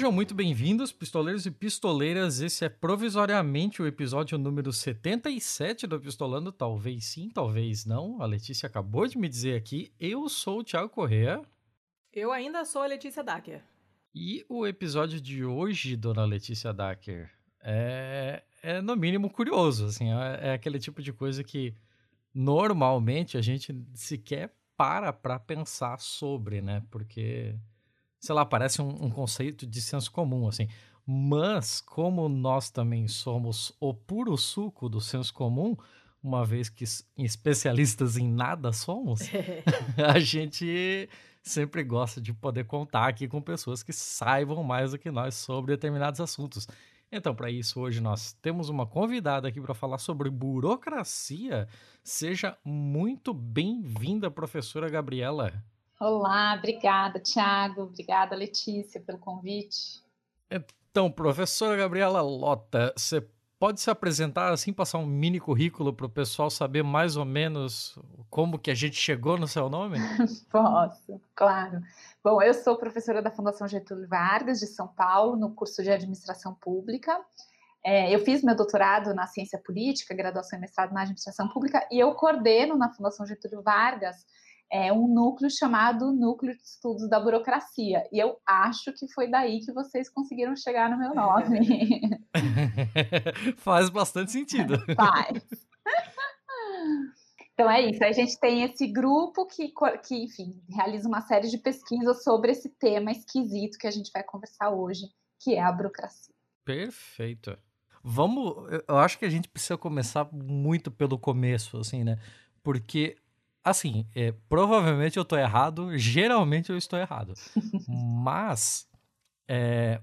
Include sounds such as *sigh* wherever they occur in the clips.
Sejam muito bem-vindos, pistoleiros e pistoleiras. Esse é provisoriamente o episódio número 77 do Pistolando. Talvez sim, talvez não. A Letícia acabou de me dizer aqui. Eu sou o Thiago Correa. Eu ainda sou a Letícia Dacker. E o episódio de hoje, dona Letícia Dacker, é, é no mínimo curioso. Assim, é, é aquele tipo de coisa que normalmente a gente sequer para para pensar sobre, né? Porque sei lá, parece um, um, conceito de senso comum, assim. Mas, como nós também somos o puro suco do senso comum, uma vez que especialistas em nada somos, *laughs* *laughs* a gente sempre gosta de poder contar aqui com pessoas que saibam mais do que nós sobre determinados assuntos. Então, para isso, hoje nós temos uma convidada aqui para falar sobre burocracia. Seja muito bem-vinda, professora Gabriela. Olá, obrigada, Tiago. Obrigada, Letícia, pelo convite. Então, professora Gabriela Lota, você pode se apresentar assim, passar um mini currículo para o pessoal saber mais ou menos como que a gente chegou no seu nome? *laughs* Posso, claro. Bom, eu sou professora da Fundação Getúlio Vargas, de São Paulo, no curso de Administração Pública. É, eu fiz meu doutorado na ciência política, graduação e mestrado na administração pública, e eu coordeno na Fundação Getúlio Vargas é um núcleo chamado Núcleo de Estudos da Burocracia. E eu acho que foi daí que vocês conseguiram chegar no meu nome. *laughs* Faz bastante sentido. *laughs* Faz. Então é isso, a gente tem esse grupo que, que, enfim, realiza uma série de pesquisas sobre esse tema esquisito que a gente vai conversar hoje, que é a burocracia. Perfeito. Vamos, eu acho que a gente precisa começar muito pelo começo, assim, né? Porque Assim, é, provavelmente eu estou errado, geralmente eu estou errado. *laughs* Mas é,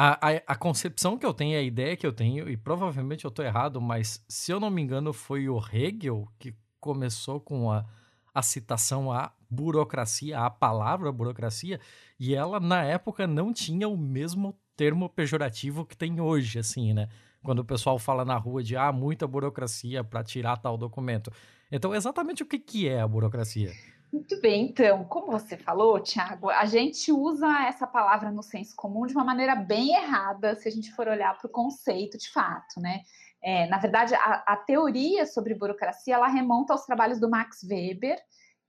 a, a, a, concepção que eu tenho, a ideia que eu tenho, e provavelmente eu estou errado, mas se eu não me engano, foi o Hegel que começou com a, a citação à burocracia, a palavra burocracia, e ela na época não tinha o mesmo termo pejorativo que tem hoje, assim, né? Quando o pessoal fala na rua de ah, muita burocracia para tirar tal documento. Então, exatamente o que, que é a burocracia? Muito bem, então, como você falou, Tiago, a gente usa essa palavra no senso comum de uma maneira bem errada, se a gente for olhar para o conceito de fato, né? É, na verdade, a, a, teoria sobre burocracia ela remonta aos trabalhos do Max Weber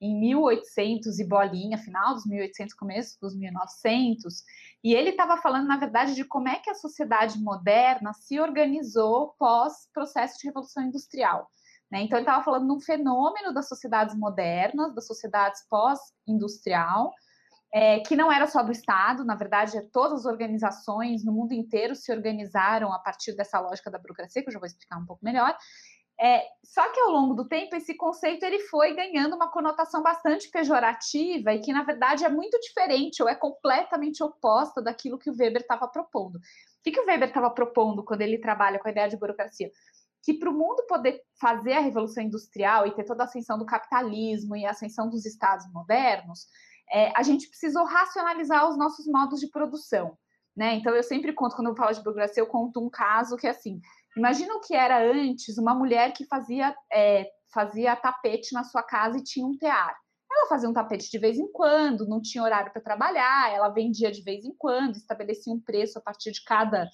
em 1800 e bolinha, final dos 1800, começo dos 1900, e ele estava falando, na verdade, de como é que a sociedade moderna se organizou pós processo de revolução industrial. Né? Então, ele estava falando de um fenômeno das sociedades modernas, das sociedades pós-industrial, é, que não era só do Estado, na verdade, todas as organizações no mundo inteiro se organizaram a partir dessa lógica da burocracia, que eu já vou explicar um pouco melhor. É, só que ao longo do tempo esse conceito ele foi ganhando uma conotação bastante pejorativa e que na verdade é muito diferente ou é completamente oposta daquilo que o Weber estava propondo. O que, que o Weber estava propondo quando ele trabalha com a ideia de burocracia? Que para o mundo poder fazer a revolução industrial e ter toda a ascensão do capitalismo e a ascensão dos estados modernos, é, a gente precisou racionalizar os nossos modos de produção. Né? Então, eu sempre conto, quando eu falo de burocracia, eu conto um caso que, assim, imagina o que era antes uma mulher que fazia, é, fazia tapete na sua casa e tinha um tear. Ela fazia um tapete de vez em quando, não tinha horário para trabalhar, ela vendia de vez em quando, estabelecia um preço a partir de cada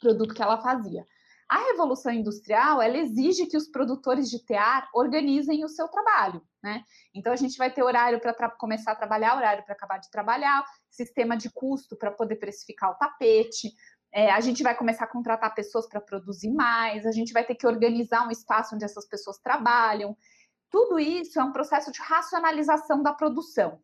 produto que ela fazia. A revolução industrial, ela exige que os produtores de tear organizem o seu trabalho, né? Então a gente vai ter horário para começar a trabalhar, horário para acabar de trabalhar, sistema de custo para poder precificar o tapete. É, a gente vai começar a contratar pessoas para produzir mais, a gente vai ter que organizar um espaço onde essas pessoas trabalham. Tudo isso é um processo de racionalização da produção.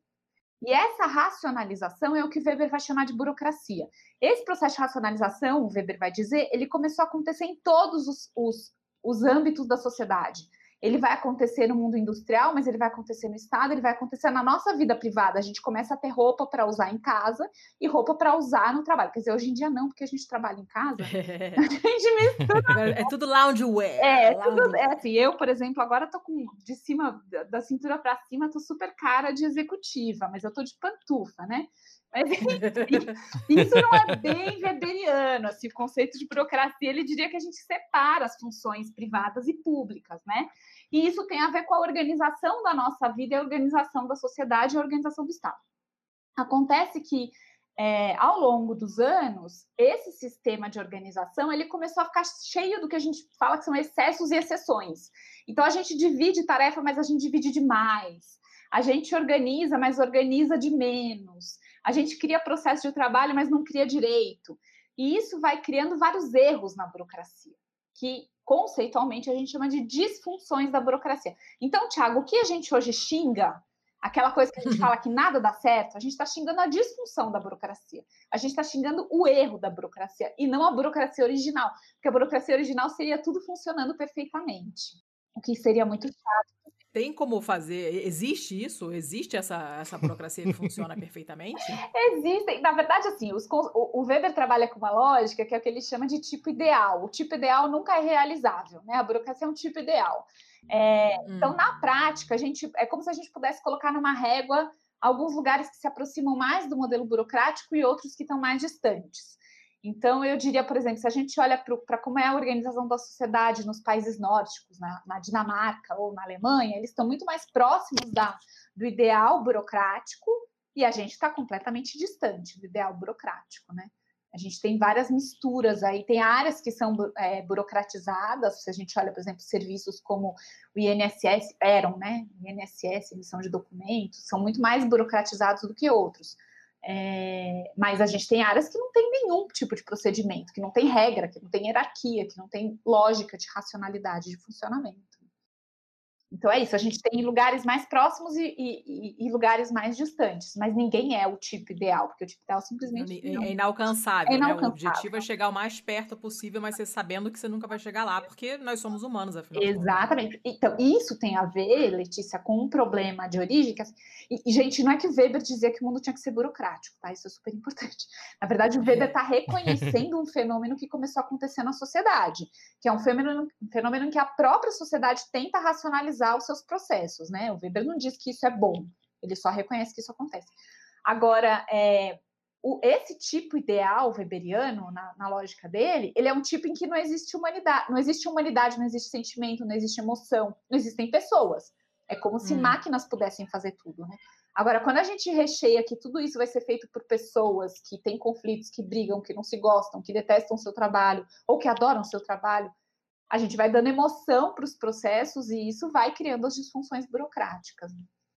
E essa racionalização é o que Weber vai chamar de burocracia. Esse processo de racionalização, Weber vai dizer, ele começou a acontecer em todos os, os, os âmbitos da sociedade. Ele vai acontecer no mundo industrial, mas ele vai acontecer no Estado, ele vai acontecer na nossa vida privada. A gente começa a ter roupa para usar em casa e roupa para usar no trabalho. Quer dizer, hoje em dia não, porque a gente trabalha em casa. *laughs* a gente mistura. É, é tudo loungewear. É, é tudo, é assim, eu, por exemplo, agora tô com de cima, da cintura para cima, tô super cara de executiva, mas eu tô de pantufa, né? Mas *laughs* isso não é bem weberiano, assim, o conceito de burocracia, ele diria que a gente separa as funções privadas e públicas, né? E isso tem a ver com a organização da nossa vida, a organização da sociedade e a organização do Estado. Acontece que é, ao longo dos anos, esse sistema de organização ele começou a ficar cheio do que a gente fala que são excessos e exceções. Então a gente divide tarefa, mas a gente divide demais. A gente organiza, mas organiza de menos. A gente cria processo de trabalho, mas não cria direito. E isso vai criando vários erros na burocracia, que conceitualmente a gente chama de disfunções da burocracia. Então, Tiago, o que a gente hoje xinga aquela coisa que a gente *laughs* fala que nada dá certo, a gente está xingando a disfunção da burocracia. A gente está xingando o erro da burocracia e não a burocracia original, porque a burocracia original seria tudo funcionando perfeitamente, o que seria muito chato. Tem como fazer? Existe isso? Existe essa, essa burocracia que funciona *laughs* perfeitamente? Existem. Na verdade, assim, os, o, o, Weber trabalha com uma lógica que é o que ele chama de tipo ideal. O tipo ideal nunca é realizável, né? A burocracia é um tipo ideal. É, hum. Então, na prática, a gente é como se a gente pudesse colocar numa régua alguns lugares que se aproximam mais do modelo burocrático e outros que estão mais distantes. Então, eu diria, por exemplo, se a gente olha para como é a organização da sociedade nos países nórdicos, na, na Dinamarca ou na Alemanha, eles estão muito mais próximos da, do ideal burocrático e a gente está completamente distante do ideal burocrático, né? A gente tem várias misturas aí, tem áreas que são é, burocratizadas, se a gente olha, por exemplo, serviços como o INSS, eram, né? INSS, emissão de documentos, são muito mais burocratizados do que outros. É, mas a gente tem áreas que não tem nenhum tipo de procedimento, que não tem regra, que não tem hierarquia, que não tem lógica de racionalidade de funcionamento. Então é isso, a gente tem lugares mais próximos e, e, e, lugares mais distantes, mas ninguém é o tipo ideal, porque o tipo ideal simplesmente. É, é inalcançável, é inalcançável. Né? O objetivo é chegar o mais perto possível, mas você sabendo que você nunca vai chegar lá, porque nós somos humanos, afinal. Exatamente. Então, isso tem a ver, Letícia, com um problema de origem. Que, e, gente, não é que o Weber dizia que o mundo tinha que ser burocrático, tá? Isso é super importante. Na verdade, o Weber está reconhecendo um fenômeno que começou a acontecer na sociedade, que é um fenômeno, um fenômeno em que a própria sociedade tenta racionalizar os seus processos, né? O Weber não diz que isso é bom, ele só reconhece que isso acontece. Agora, é, o, esse tipo ideal weberiano, na, na, lógica dele, ele é um tipo em que não existe humanidade, não existe humanidade, não existe sentimento, não existe emoção, não existem pessoas. É como se hum. máquinas pudessem fazer tudo, né? Agora, quando a gente recheia que tudo isso vai ser feito por pessoas que têm conflitos, que brigam, que não se gostam, que detestam o seu trabalho ou que adoram o seu trabalho, a gente vai dando emoção para os processos e isso vai criando as disfunções burocráticas.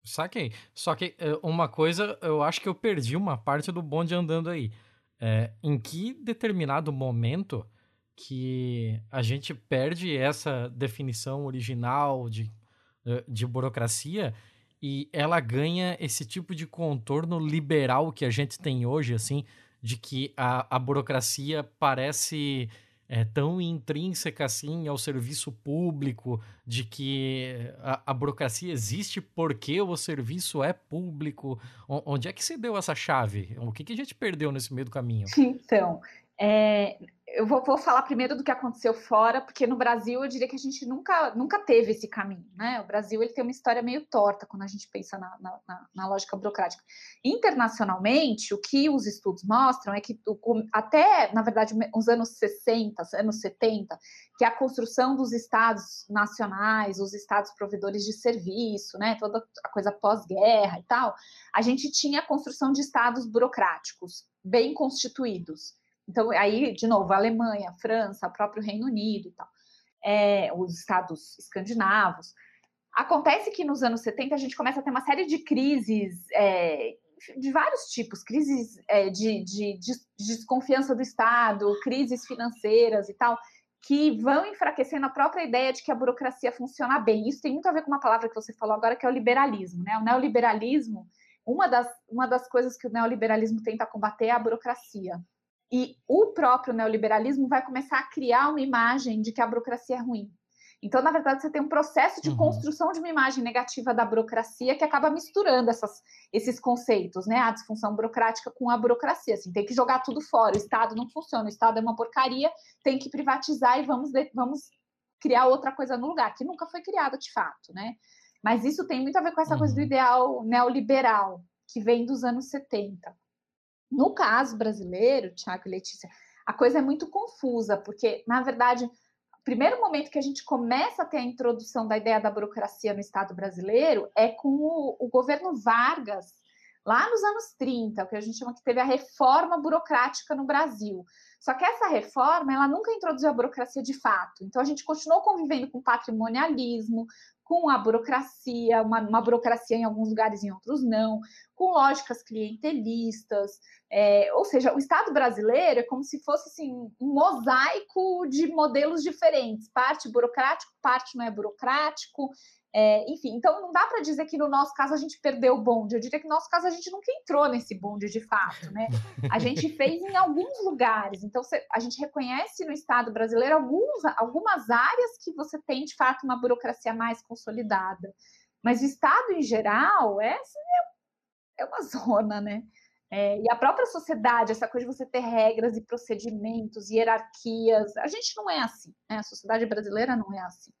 Saquei. Só que eh, uma coisa, eu acho que eu perdi uma parte do bonde andando aí. É, em que determinado momento que a gente perde essa definição original de, eh, de burocracia e ela ganha esse tipo de contorno liberal que a gente tem hoje, assim, de que a, a burocracia parece é, tão intrínseca assim ao serviço público, de que a, a, burocracia existe porque o serviço é público. Onde é que se deu essa chave? O que, que a gente perdeu nesse meio do caminho? Então, é, eu vou, vou, falar primeiro do que aconteceu fora, porque no Brasil eu diria que a gente nunca, nunca teve esse caminho, né? O Brasil ele tem uma história meio torta quando a gente pensa na, na, na lógica burocrática. Internacionalmente, o que os estudos mostram é que até, na verdade, os anos 60, anos 70, que a construção dos estados nacionais, os estados provedores de serviço, né? Toda a coisa pós-guerra e tal, a gente tinha a construção de estados burocráticos bem constituídos. Então, aí, de novo, a Alemanha, a França, o próprio Reino Unido e tal, é, os estados escandinavos. Acontece que nos anos 70 a gente começa a ter uma série de crises é, de vários tipos, crises é, de, de, de, desconfiança do Estado, crises financeiras e tal, que vão enfraquecendo a própria ideia de que a burocracia funciona bem. Isso tem muito a ver com uma palavra que você falou agora, que é o liberalismo. Né? O neoliberalismo, uma das, uma das coisas que o neoliberalismo tenta combater é a burocracia. E o próprio neoliberalismo vai começar a criar uma imagem de que a burocracia é ruim. Então, na verdade, você tem um processo de uhum. construção de uma imagem negativa da burocracia que acaba misturando essas, esses conceitos, né? A disfunção burocrática com a burocracia. Assim, tem que jogar tudo fora. O Estado não funciona, o Estado é uma porcaria, tem que privatizar e vamos, vamos criar outra coisa no lugar, que nunca foi criada de fato, né? Mas isso tem muito a ver com essa uhum. coisa do uhum. ideal neoliberal, que vem dos anos 70. No caso brasileiro, Tiago e Letícia, a coisa é muito confusa, porque, na verdade, o primeiro momento que a gente começa a ter a introdução da ideia da burocracia no Estado brasileiro é com o, o governo Vargas, lá nos anos 30, o que a gente chama que teve a reforma burocrática no Brasil. Só que essa reforma, ela nunca introduziu a burocracia de fato. Então, a gente continuou convivendo com patrimonialismo, com a burocracia, uma, uma, burocracia em alguns lugares, em outros não, com lógicas clientelistas. É, ou seja, o Estado brasileiro é como se fosse assim, um mosaico de modelos diferentes, parte burocrático, parte não é burocrático. É, enfim, então não dá para dizer que no nosso caso a gente perdeu o bonde. Eu diria que no nosso caso a gente nunca entrou nesse bonde de fato, né? A gente *laughs* fez em alguns lugares. Então a gente reconhece no Estado brasileiro alguns, algumas áreas que você tem de fato uma burocracia mais consolidada. Mas o Estado em geral é, assim, é, uma *laughs* zona, né? É, e a própria sociedade, essa coisa de você ter regras e procedimentos, hierarquias, a gente não é assim, né? A sociedade brasileira não é assim.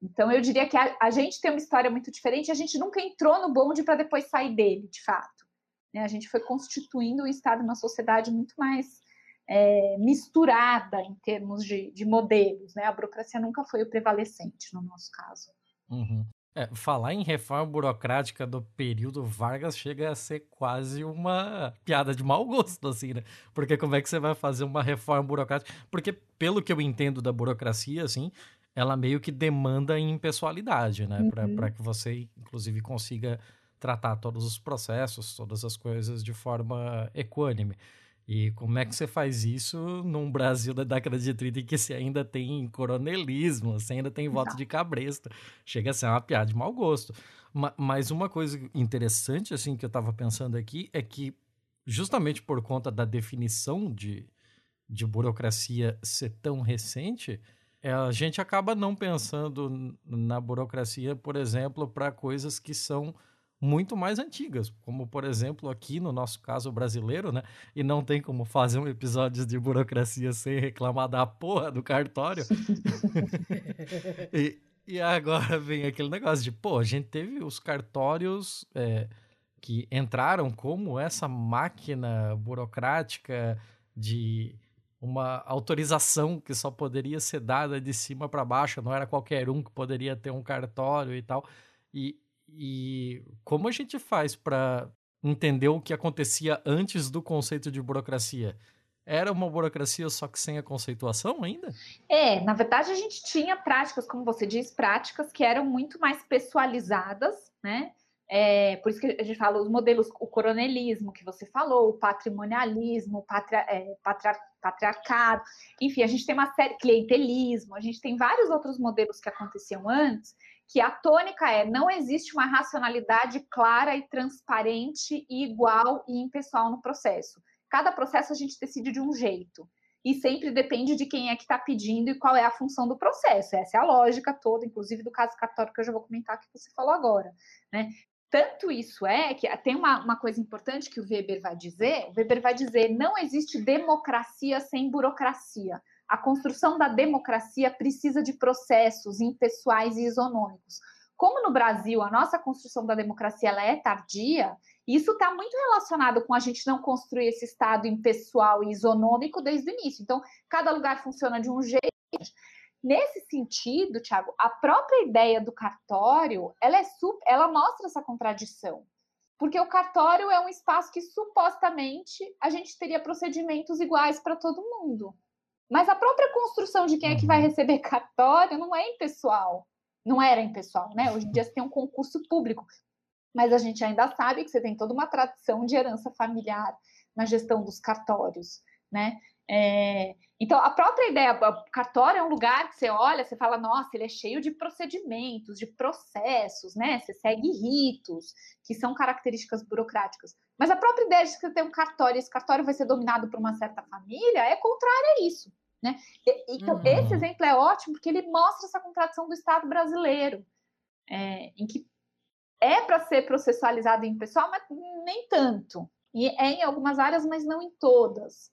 Então, eu diria que a, a, gente tem uma história muito diferente, a gente nunca entrou no bonde para depois sair dele, de fato. Né? A gente foi constituindo o Estado uma sociedade muito mais é, misturada em termos de, de, modelos. Né? A burocracia nunca foi o prevalecente no nosso caso. Uhum. É, falar em reforma burocrática do período Vargas chega a ser quase uma piada de mau gosto, assim, né? Porque como é que você vai fazer uma reforma burocrática? Porque, pelo que eu entendo da burocracia, assim, ela meio que demanda impessoalidade, né? Uhum. Para que você, inclusive, consiga tratar todos os processos, todas as coisas de forma equânime. E como é que você faz isso num Brasil da década de 30 em que você ainda tem coronelismo, você ainda tem voto de cabresto? Chega a ser uma piada de mau gosto. Mas uma coisa interessante, assim, que eu estava pensando aqui é que, justamente por conta da definição de, de burocracia ser tão recente, é, a gente acaba não pensando na burocracia, por exemplo, para coisas que são muito mais antigas, como por exemplo aqui no nosso caso brasileiro, né? E não tem como fazer um episódio de burocracia sem reclamar da porra do cartório. *laughs* e, e agora vem aquele negócio de, pô, a gente teve os cartórios é, que entraram como essa máquina burocrática de uma autorização que só poderia ser dada de cima para baixo, não era qualquer um que poderia ter um cartório e tal. E, e como a gente faz para entender o que acontecia antes do conceito de burocracia? Era uma burocracia só que sem a conceituação ainda? É, na verdade a gente tinha práticas, como você diz, práticas que eram muito mais pessoalizadas, né? É, por isso que a gente fala os modelos, o coronelismo que você falou, o patrimonialismo, o patria, é, patriar, patriarcado, enfim, a gente tem uma série, clientelismo, a gente tem vários outros modelos que aconteciam antes, que a tônica é não existe uma racionalidade clara e transparente e igual e impessoal no processo. Cada processo a gente decide de um jeito. E sempre depende de quem é que está pedindo e qual é a função do processo. Essa é a lógica toda, inclusive do caso cartório que eu já vou comentar que você falou agora. Né? Tanto isso é que tem uma, uma coisa importante que o Weber vai dizer: o Weber vai dizer não existe democracia sem burocracia. A construção da democracia precisa de processos impessoais e isonômicos. Como no Brasil a nossa construção da democracia ela é tardia, isso está muito relacionado com a gente não construir esse Estado impessoal e isonômico desde o início. Então, cada lugar funciona de um jeito. Nesse sentido, Tiago, a própria ideia do cartório, ela é super, ela mostra essa contradição. Porque o cartório é um espaço que supostamente a gente teria procedimentos iguais para todo mundo. Mas a própria construção de quem é que vai uhum. receber *laughs* cartório não é impessoal. Não era impessoal, né? Hoje em dia você tem um concurso público. Mas a gente ainda sabe que você tem toda uma tradição de herança familiar na gestão dos cartórios, né? É, então, a própria ideia, o cartório é um lugar que você olha, você fala, nossa, ele é cheio de procedimentos, de processos, né? Você segue ritos, que são características burocráticas. Mas a própria ideia de você ter um cartório, esse cartório vai ser dominado por uma certa família, é contrária a isso, né? E, então, uhum. esse exemplo é ótimo porque ele mostra essa contradição do Estado brasileiro, é, em que é para ser processualizado em pessoal, mas nem tanto. E é em algumas áreas, mas não em todas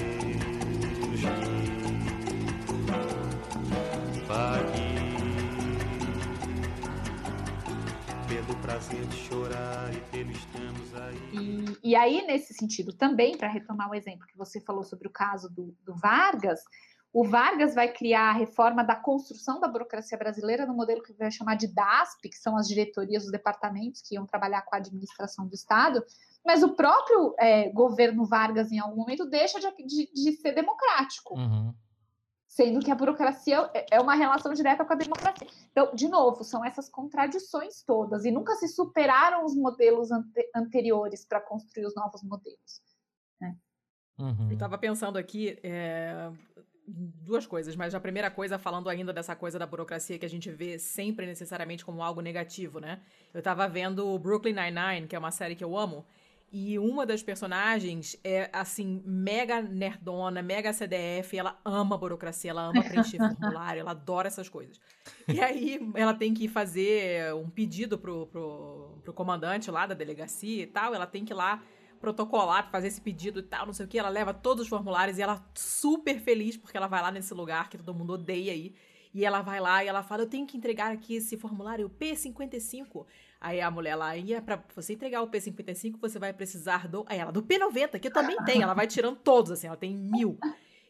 de chorar e pelo estamos aí. E, e aí, nesse sentido também, para retomar o exemplo que você falou sobre o caso do, do Vargas, o Vargas vai criar a reforma da construção da burocracia brasileira no modelo que vai chamar de DASP, que são as diretorias dos departamentos que iam trabalhar com a administração do Estado, mas o próprio é, governo Vargas, em algum momento, deixa de, de, de ser democrático. Uhum. Sendo que a burocracia é, é uma relação direta com a democracia. Então, de novo, são essas contradições todas, e nunca se superaram os modelos ante anteriores para construir os novos modelos. Né? Uhum. Eu estava pensando aqui, é, duas coisas, mas a primeira coisa, falando ainda dessa coisa da burocracia que a gente vê sempre necessariamente como algo negativo, né? Eu tava vendo Brooklyn Nine-Nine, que é uma série que eu amo, e uma das personagens é, assim, mega nerdona, mega CDF, ela ama burocracia, ela ama preencher *laughs* formulário, ela adora essas coisas. E aí ela tem que fazer um pedido pro, pro, pro comandante lá da delegacia e tal, ela tem que ir lá protocolar fazer esse pedido e tal, não sei o que. Ela leva todos os formulários e ela super feliz porque ela vai lá nesse lugar que todo mundo odeia aí. E ela vai lá e ela fala: Eu tenho que entregar aqui esse formulário P55. Aí a mulher lá, e é pra você entregar o P55, você vai precisar do. Aí ela, do P90, que eu também *laughs* tenho. Ela vai tirando todos, assim, ela tem mil.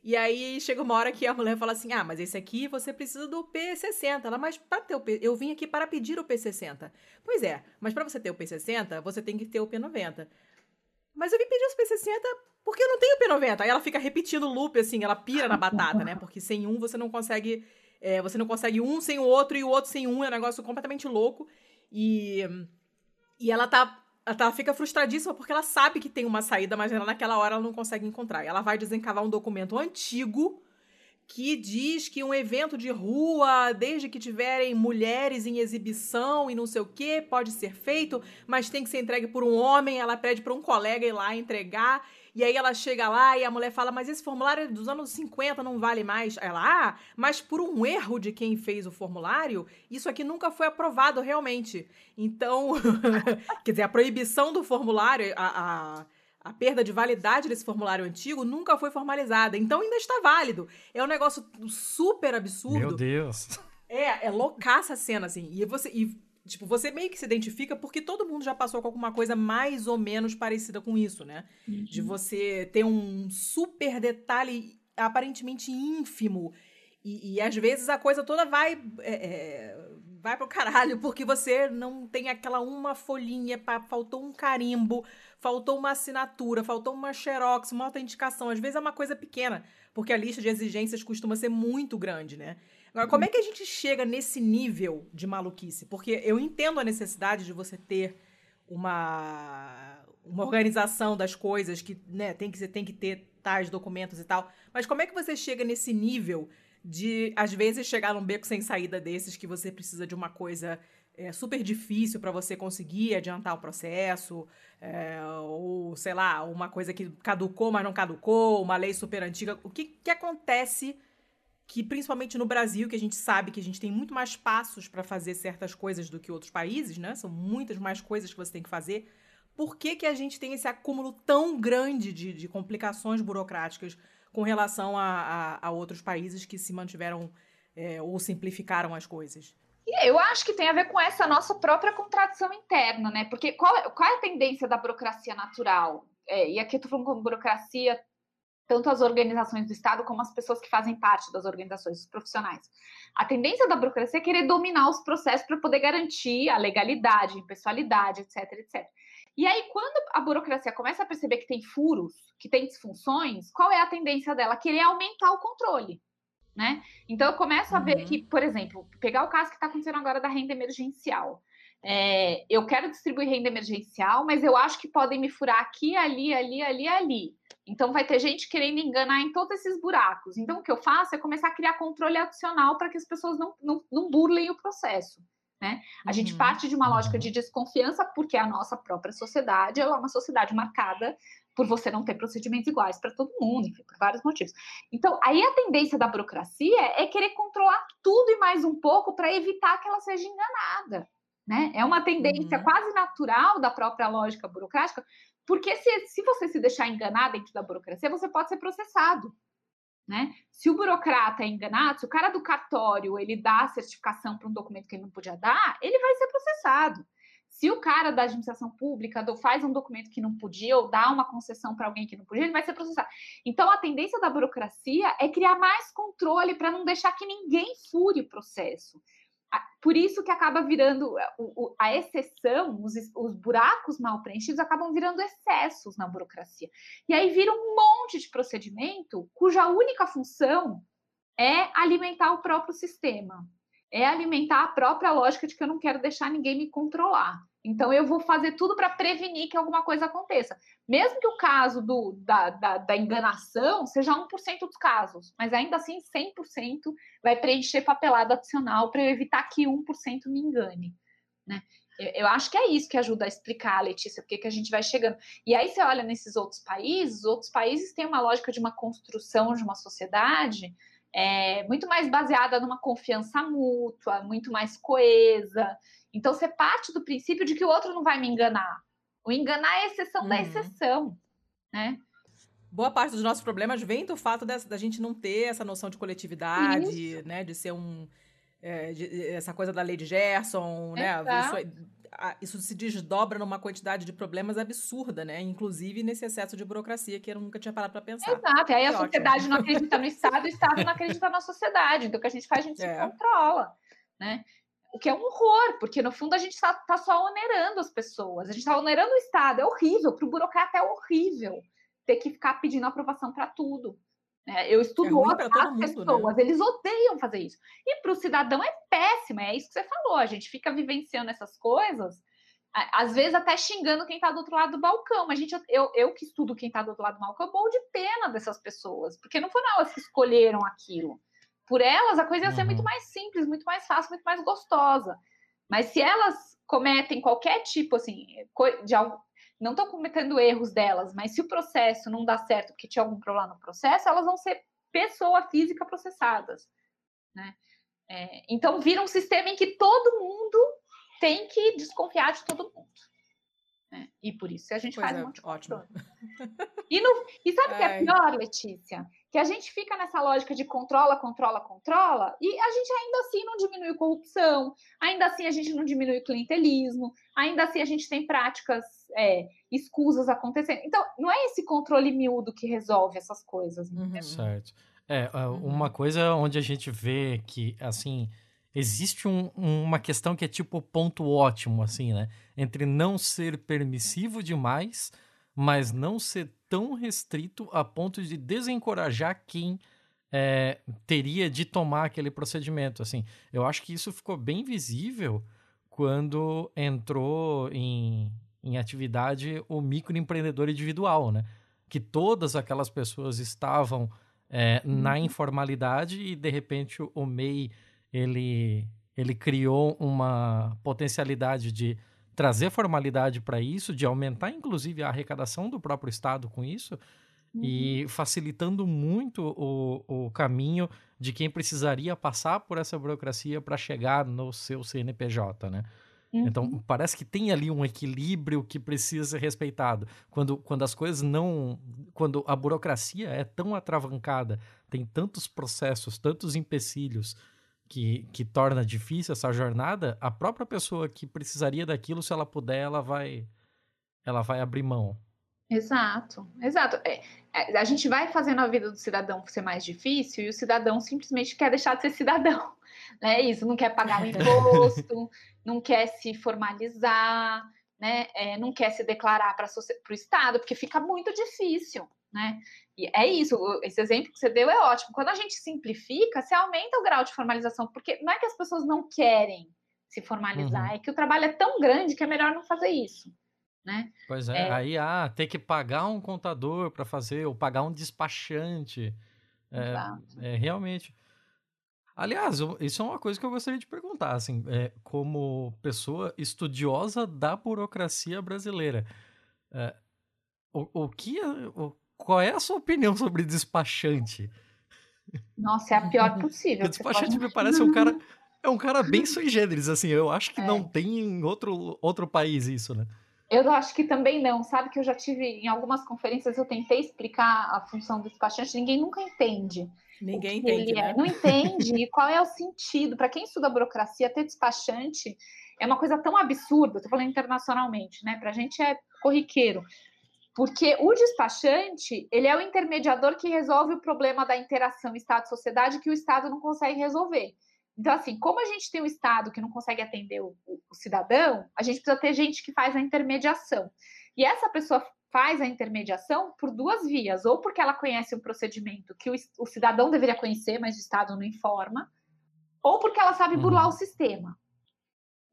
E aí chega uma hora que a mulher fala assim: Ah, mas esse aqui você precisa do P60. Ela, mas para ter o P, eu vim aqui para pedir o P60. Pois é, mas para você ter o P60, você tem que ter o P90. Mas eu vim pedir os P60 porque eu não tenho P90. Aí ela fica repetindo o loop, assim, ela pira na batata, né? Porque sem um você não consegue. É, você não consegue um sem o outro e o outro sem um. É um negócio completamente louco. E. E ela tá. Ela fica frustradíssima porque ela sabe que tem uma saída, mas ela, naquela hora ela não consegue encontrar. Ela vai desencavar um documento antigo que diz que um evento de rua, desde que tiverem mulheres em exibição e não sei o que, pode ser feito, mas tem que ser entregue por um homem. Ela pede para um colega ir lá entregar. E aí ela chega lá e a mulher fala: Mas esse formulário é dos anos 50 não vale mais. Ela, ah, mas por um erro de quem fez o formulário, isso aqui nunca foi aprovado realmente. Então, *laughs* quer dizer, a proibição do formulário, a, a a perda de validade desse formulário antigo nunca foi formalizada. Então ainda está válido. É um negócio super absurdo. Meu Deus. É, é loucaça a cena, assim. E você. E, tipo, você meio que se identifica porque todo mundo já passou com alguma coisa mais ou menos parecida com isso, né? Uhum. De você ter um super detalhe aparentemente ínfimo. E, e às vezes a coisa toda vai. É, é, vai pro caralho, porque você não tem aquela uma folhinha, pra, faltou um carimbo, faltou uma assinatura, faltou uma xerox, uma autenticação. Às vezes é uma coisa pequena, porque a lista de exigências costuma ser muito grande, né? Agora, como é que a gente chega nesse nível de maluquice? Porque eu entendo a necessidade de você ter uma, uma organização das coisas que né, tem, que, você tem que ter tais documentos e tal. Mas como é que você chega nesse nível de, às vezes, chegar num beco sem saída desses que você precisa de uma coisa é, super difícil para você conseguir adiantar o processo, é, ou sei lá, uma coisa que caducou, mas não caducou, uma lei super antiga. O que, que acontece que, principalmente no Brasil, que a gente sabe que a gente tem muito mais passos para fazer certas coisas do que outros países, né? São muitas mais coisas que você tem que fazer. Por que, que a gente tem esse acúmulo tão grande de, de complicações burocráticas com relação a, a, a outros países que se mantiveram é, ou simplificaram as coisas? Eu acho que tem a ver com essa nossa própria contradição interna, né? Porque qual, qual é a tendência da burocracia natural? É, e aqui eu estou falando com burocracia, tanto as organizações do Estado como as pessoas que fazem parte das organizações, os profissionais. A tendência da burocracia é querer dominar os processos para poder garantir a legalidade, a impessoalidade, etc, etc. E aí, quando a burocracia começa a perceber que tem furos, que tem disfunções, qual é a tendência dela? Querer aumentar o controle né? Então eu começo a ver uhum. que, por exemplo, pegar o caso que está acontecendo agora da renda emergencial. É, eu quero distribuir renda emergencial, mas eu acho que podem me furar aqui, ali, ali, ali, ali. Então vai ter gente querendo enganar em todos esses buracos. Então o que eu faço é começar a criar controle adicional para que as pessoas não, não, não burlem o processo. Né? A uhum. gente parte de uma lógica de desconfiança, porque a nossa própria sociedade é uma sociedade marcada por você não ter procedimentos iguais para todo mundo, enfim, por vários motivos. Então, aí a tendência da burocracia é querer controlar tudo e mais um pouco para evitar que ela seja enganada. Né? É uma tendência uhum. quase natural da própria lógica burocrática, porque se, se você se deixar enganar dentro da burocracia, você pode ser processado. Né? Se o burocrata é enganado, se o cara do cartório ele dá a certificação para um documento que ele não podia dar, ele vai ser processado. Se o cara da administração pública faz um documento que não podia ou dá uma concessão para alguém que não podia, ele vai ser processado. Então, a tendência da burocracia é criar mais controle para não deixar que ninguém fure o processo. Por isso que acaba virando a exceção, os, os buracos mal preenchidos acabam virando excessos na burocracia. E aí vira um monte de procedimento cuja única função é alimentar o próprio sistema, é alimentar a própria lógica de que eu não quero deixar ninguém me controlar. Então, eu vou fazer tudo para prevenir que alguma coisa aconteça. Mesmo que o caso do, da, da, da, enganação seja 1% dos casos, mas ainda assim 100% vai preencher papelada adicional para evitar que 1% me engane. Né? Eu, eu, acho que é isso que ajuda a explicar, Letícia, porque que a gente vai chegando. E aí você olha nesses outros países, os outros países têm uma lógica de uma construção de uma sociedade é, muito mais baseada numa confiança mútua, muito mais coesa. Então, você parte do princípio de que o outro não vai me enganar. O enganar é a exceção uhum. da exceção, né? Boa parte dos nossos problemas vem do fato da, da gente não ter essa noção de coletividade, Isso. né? De ser um... É, de, essa coisa da lei de Gerson, né? Isso, isso, se desdobra numa quantidade de problemas absurda, né? Inclusive nesse excesso de burocracia que eu nunca tinha parado para pensar. Exato, e aí a sociedade não *laughs* acredita no Estado, o Estado não acredita na sociedade. Então o que a gente faz, a gente é. se controla, né? O que é um horror, porque no fundo a gente está tá só onerando as pessoas, a gente está onerando o Estado, é horrível, para o burocrata é horrível ter que ficar pedindo aprovação para tudo. É, eu estudo é outras mundo, né? pessoas, né? eles odeiam fazer isso. E para o cidadão é péssimo, é isso que você falou. A gente fica vivenciando essas coisas, às vezes até xingando quem está do outro lado do balcão. Mas, gente, eu, eu que estudo quem está do outro lado do balcão, eu morro de pena dessas pessoas, porque não foram elas que escolheram aquilo por elas, a coisa ia ser uhum. muito mais simples, muito mais fácil, muito mais gostosa. Mas se elas cometem qualquer tipo, assim, de algo, não estão cometendo erros delas, mas se o processo não dá certo porque tinha algum problema no processo, elas vão ser pessoa física processadas, né? É, então vira um sistema em que todo mundo tem que desconfiar de todo mundo. Né? E por isso a gente pois faz é, um monte de ótimo. E, no, e sabe o que *laughs* é pior, Letícia? Que a gente fica nessa lógica de controla, controla, controla, e a gente ainda assim não diminui corrupção, ainda assim a gente não diminui o clientelismo, ainda assim a gente tem práticas é, escusas acontecendo. Então, não é esse controle miúdo que resolve essas coisas. Uhum. Certo. É, uhum. uma coisa onde a gente vê que, assim, existe um, uma questão que é tipo ponto ótimo, assim, né? Entre não ser permissivo demais, mas não ser tão restrito a ponto de desencorajar quem é, teria de tomar aquele procedimento. Assim, eu acho que isso ficou bem visível quando entrou em, em atividade o microempreendedor individual, né? Que todas aquelas pessoas estavam é, na uhum. informalidade e de repente o MEI ele, ele criou uma potencialidade de trazer formalidade para isso, de aumentar inclusive a arrecadação do próprio Estado com isso uhum. e facilitando muito o, o caminho de quem precisaria passar por essa burocracia para chegar no seu CNPJ, né? Então, uhum. Então, parece que tem ali um equilíbrio que precisa ser respeitado. Quando, quando as coisas não. Quando a burocracia é tão atravancada, tem tantos processos, tantos empecilhos, que, que torna difícil essa jornada, a própria pessoa que precisaria daquilo, se ela puder, ela vai, ela vai abrir mão. Exato, exato. É, é, a gente vai fazendo a vida do cidadão ser mais difícil e o cidadão simplesmente quer deixar de ser cidadão. *laughs* Né? Isso, não quer pagar o *laughs* imposto, não quer se formalizar, né? É, não quer se declarar para o Estado, porque fica muito difícil né? E é isso, esse exemplo que você deu é ótimo. Quando a gente simplifica, você aumenta o grau de formalização, porque não é que as pessoas não querem se formalizar, uhum. é que o trabalho é tão grande que é melhor não fazer isso. Né? Pois é, é... aí ah, ter que pagar um contador para fazer, ou pagar um despachante. É, é, realmente. Aliás, isso é uma coisa que eu gostaria de perguntar, assim, é, como pessoa estudiosa da burocracia brasileira. É, o, o, que, o, qual é a sua opinião sobre despachante? Nossa, é a pior possível. *laughs* o despachante pode... me parece um cara. *laughs* É um cara bem sui generis, assim. Eu acho que é. não tem em outro, outro país isso, né? Eu acho que também não, sabe que eu já tive em algumas conferências eu tentei explicar a função do despachante, ninguém nunca entende. Ninguém entende, é. né? Não entende *laughs* e qual é o sentido. Para quem estuda burocracia, ter despachante é uma coisa tão absurda, estou falando internacionalmente, né? Para a gente é corriqueiro. Porque o despachante, ele é o intermediador que resolve o problema da interação Estado-sociedade que o Estado não consegue resolver. Então, assim, como a gente tem um Estado que não consegue atender o, o, o cidadão, a gente precisa ter gente que faz a intermediação. E essa pessoa faz a intermediação por duas vias, ou porque ela conhece um procedimento que o, o cidadão deveria conhecer, mas o Estado não informa, ou porque ela sabe burlar uhum. o sistema.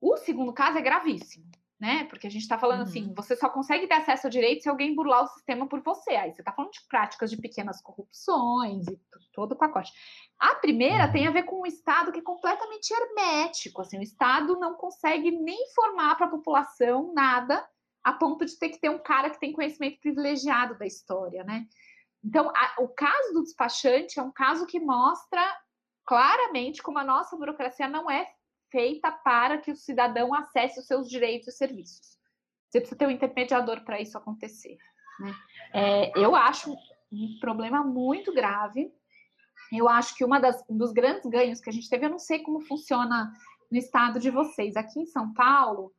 O segundo caso é gravíssimo, né? Porque a gente está falando assim, uhum. assim, você só consegue ter acesso ao direito se alguém burlar o sistema por você. Aí você está falando de práticas de pequenas corrupções e todo o pacote. A primeira uhum. tem a ver com um Estado que é completamente hermético, assim, o Estado não consegue nem informar para a população nada, a ponto de ter que ter um cara que tem conhecimento privilegiado da história, né? Então, a, o caso do despachante é um caso que mostra claramente como a nossa burocracia não é feita para que o cidadão acesse os seus direitos e serviços. Você precisa ter um intermediador para isso acontecer. Né? É, eu acho um problema muito grave. Eu acho que uma das, um dos grandes ganhos que a gente teve, eu não sei como funciona no estado de vocês. Aqui em São Paulo,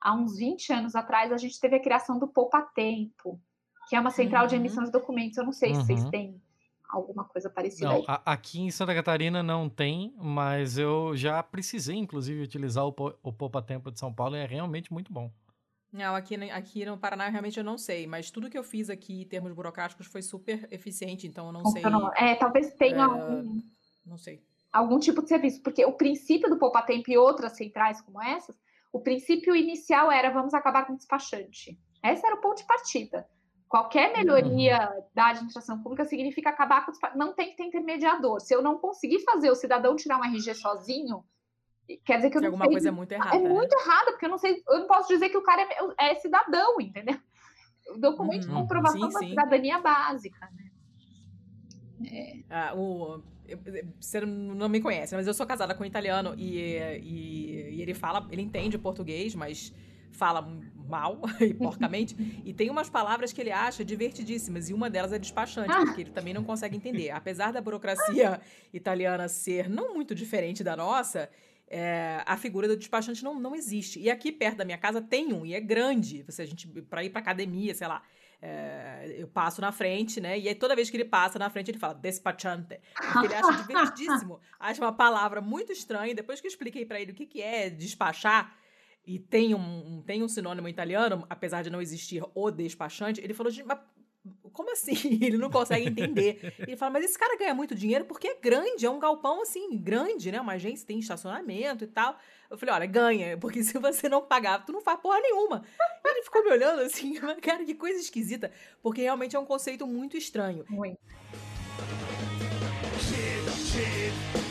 há uns 20 anos atrás, a gente teve a criação do Poupa Tempo, que é uma central uhum. de emissão de documentos. Eu não sei uhum. se vocês uhum. têm alguma coisa parecida não, a, aqui em Santa Catarina não tem, mas eu já precisei, inclusive, utilizar o, o Poupa Tempo de São Paulo e é realmente muito bom. Não, aqui, aqui no Paraná realmente eu não sei, mas tudo que eu fiz aqui em termos burocráticos foi super eficiente, então eu não sei. É, talvez tenha é, algum, não sei. algum tipo de serviço, porque o princípio do Poupa Tempo e outras centrais como essas, o princípio inicial era vamos acabar com o despachante. Esse era o ponto de partida. Qualquer melhoria uhum. da administração pública significa acabar com. Não tem que ter intermediador. Se eu não conseguir fazer o cidadão tirar um RG sozinho, quer dizer que eu que não alguma sei. coisa é muito errada. É né? muito errada, porque eu não sei. Eu não posso dizer que o cara é, é cidadão, entendeu? O documento uhum. de comprovação sim, da sim. cidadania básica, né? É. Ah, o, você não me conhece, mas eu sou casada com um italiano e, e, e ele fala, ele entende português, mas fala mal *laughs* e porcamente, e tem umas palavras que ele acha divertidíssimas, e uma delas é despachante, ah. porque ele também não consegue entender. Apesar da burocracia italiana ser não muito diferente da nossa, é, a figura do despachante não, não existe. E aqui perto da minha casa tem um, e é grande. Você, a gente, pra ir pra academia, sei lá. É, eu passo na frente, né? E aí toda vez que ele passa na frente, ele fala despachante. Porque ele acha divertidíssimo. *laughs* acha uma palavra muito estranha. Depois que eu expliquei para ele o que, que é despachar, e tem um, tem um sinônimo italiano, apesar de não existir o despachante, ele falou, mas como assim? *laughs* Ele não consegue entender. Ele fala, mas esse cara ganha muito dinheiro porque é grande, é um galpão assim, grande, né? Uma agência tem estacionamento e tal. Eu falei, olha, ganha, porque *laughs* se você não pagar, tu não faz porra nenhuma. E ele ficou me olhando assim, *laughs* cara, que coisa esquisita, porque realmente é um conceito muito estranho. Muito.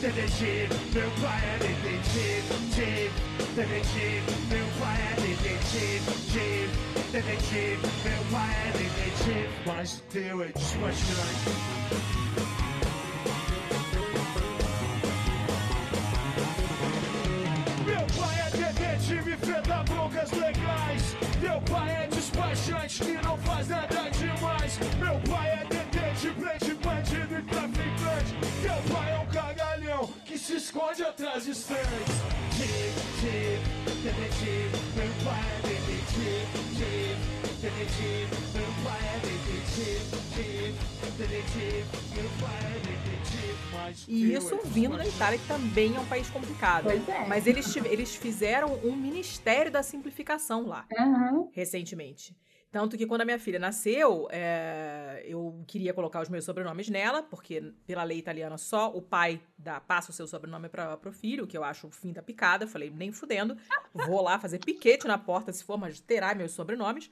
Detetive, meu pai é detetive, detetive, meu pai é detetive, detetive, meu pai é detetive, mas teu é despachante. Meu pai é detetive, feda broncas legais. Meu pai é despachante que não faz nada demais. Meu pai é detetive, prende bandido e traficante. Que se esconde atrás de stands. Detetive, detetive, meu pai é detetive. Detetive, meu pai é detetive. Detetive, meu pai é detetive. Mas e isso vindo da Itália, que também é um país complicado. Pois é. Mas eles, eles fizeram um Ministério da Simplificação lá, uhum. recentemente. Tanto que quando a minha filha nasceu, é, eu queria colocar os meus sobrenomes nela, porque pela lei italiana só o pai dá, passa o seu sobrenome para o filho, que eu acho o fim da picada. Falei, nem fudendo, vou lá fazer piquete na porta se for, mas terá meus sobrenomes.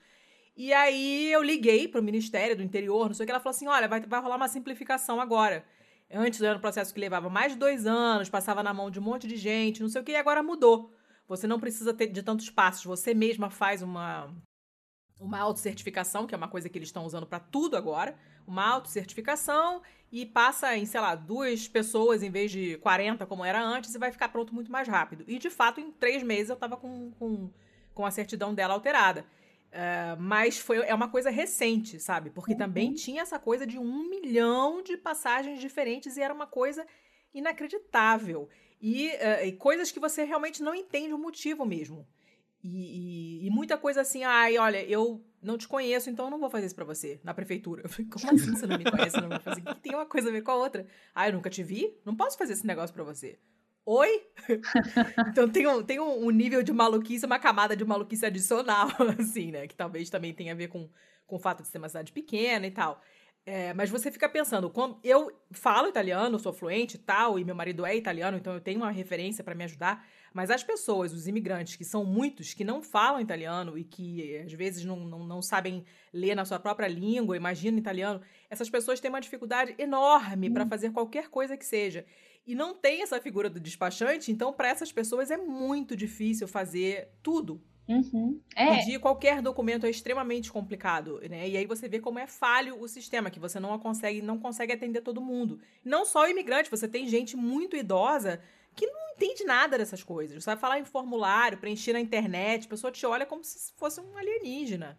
E aí eu liguei para o Ministério do Interior, não sei o que, ela falou assim: olha, vai, vai rolar uma simplificação agora. Antes era um processo que levava mais de dois anos, passava na mão de um monte de gente, não sei o que, e agora mudou. Você não precisa ter de tantos passos, você mesma faz uma, uma autocertificação, que é uma coisa que eles estão usando para tudo agora, uma autocertificação e passa em, sei lá, duas pessoas em vez de 40 como era antes e vai ficar pronto muito mais rápido. E de fato, em três meses eu estava com, com, com a certidão dela alterada. Uh, mas foi, é uma coisa recente, sabe? Porque uhum. também tinha essa coisa de um milhão de passagens diferentes e era uma coisa inacreditável. E, uh, e coisas que você realmente não entende o motivo mesmo. E, e, e, muita coisa assim, ai, olha, eu não te conheço, então eu não vou fazer isso pra você, na prefeitura. Eu falei, como assim você não me conhece? Não vai fazer? Que tem uma coisa a ver com a outra. Ah, eu nunca te vi? Não posso fazer esse negócio pra você. Oi? *laughs* então tem, um, tem um, nível de maluquice, uma camada de maluquice adicional, *laughs* assim, né? Que talvez também tenha a ver com, com o fato de ser uma cidade pequena e tal. É, mas você fica pensando, como eu falo italiano, sou fluente e tal, e meu marido é italiano, então eu tenho uma referência para me ajudar. Mas as pessoas, os imigrantes, que são muitos, que não falam italiano e que às vezes não, não, não sabem ler na sua própria língua, imagina italiano, essas pessoas têm uma dificuldade enorme para fazer qualquer coisa que seja. E não tem essa figura do despachante, então para essas pessoas é muito difícil fazer tudo. Uhum. É. Pedir qualquer documento é extremamente complicado, né? E aí você vê como é falho o sistema, que você não consegue, não consegue atender todo mundo. Não só o imigrante, você tem gente muito idosa que não entende nada dessas coisas. Você vai falar em formulário, preencher na internet, a pessoa te olha como se fosse um alienígena.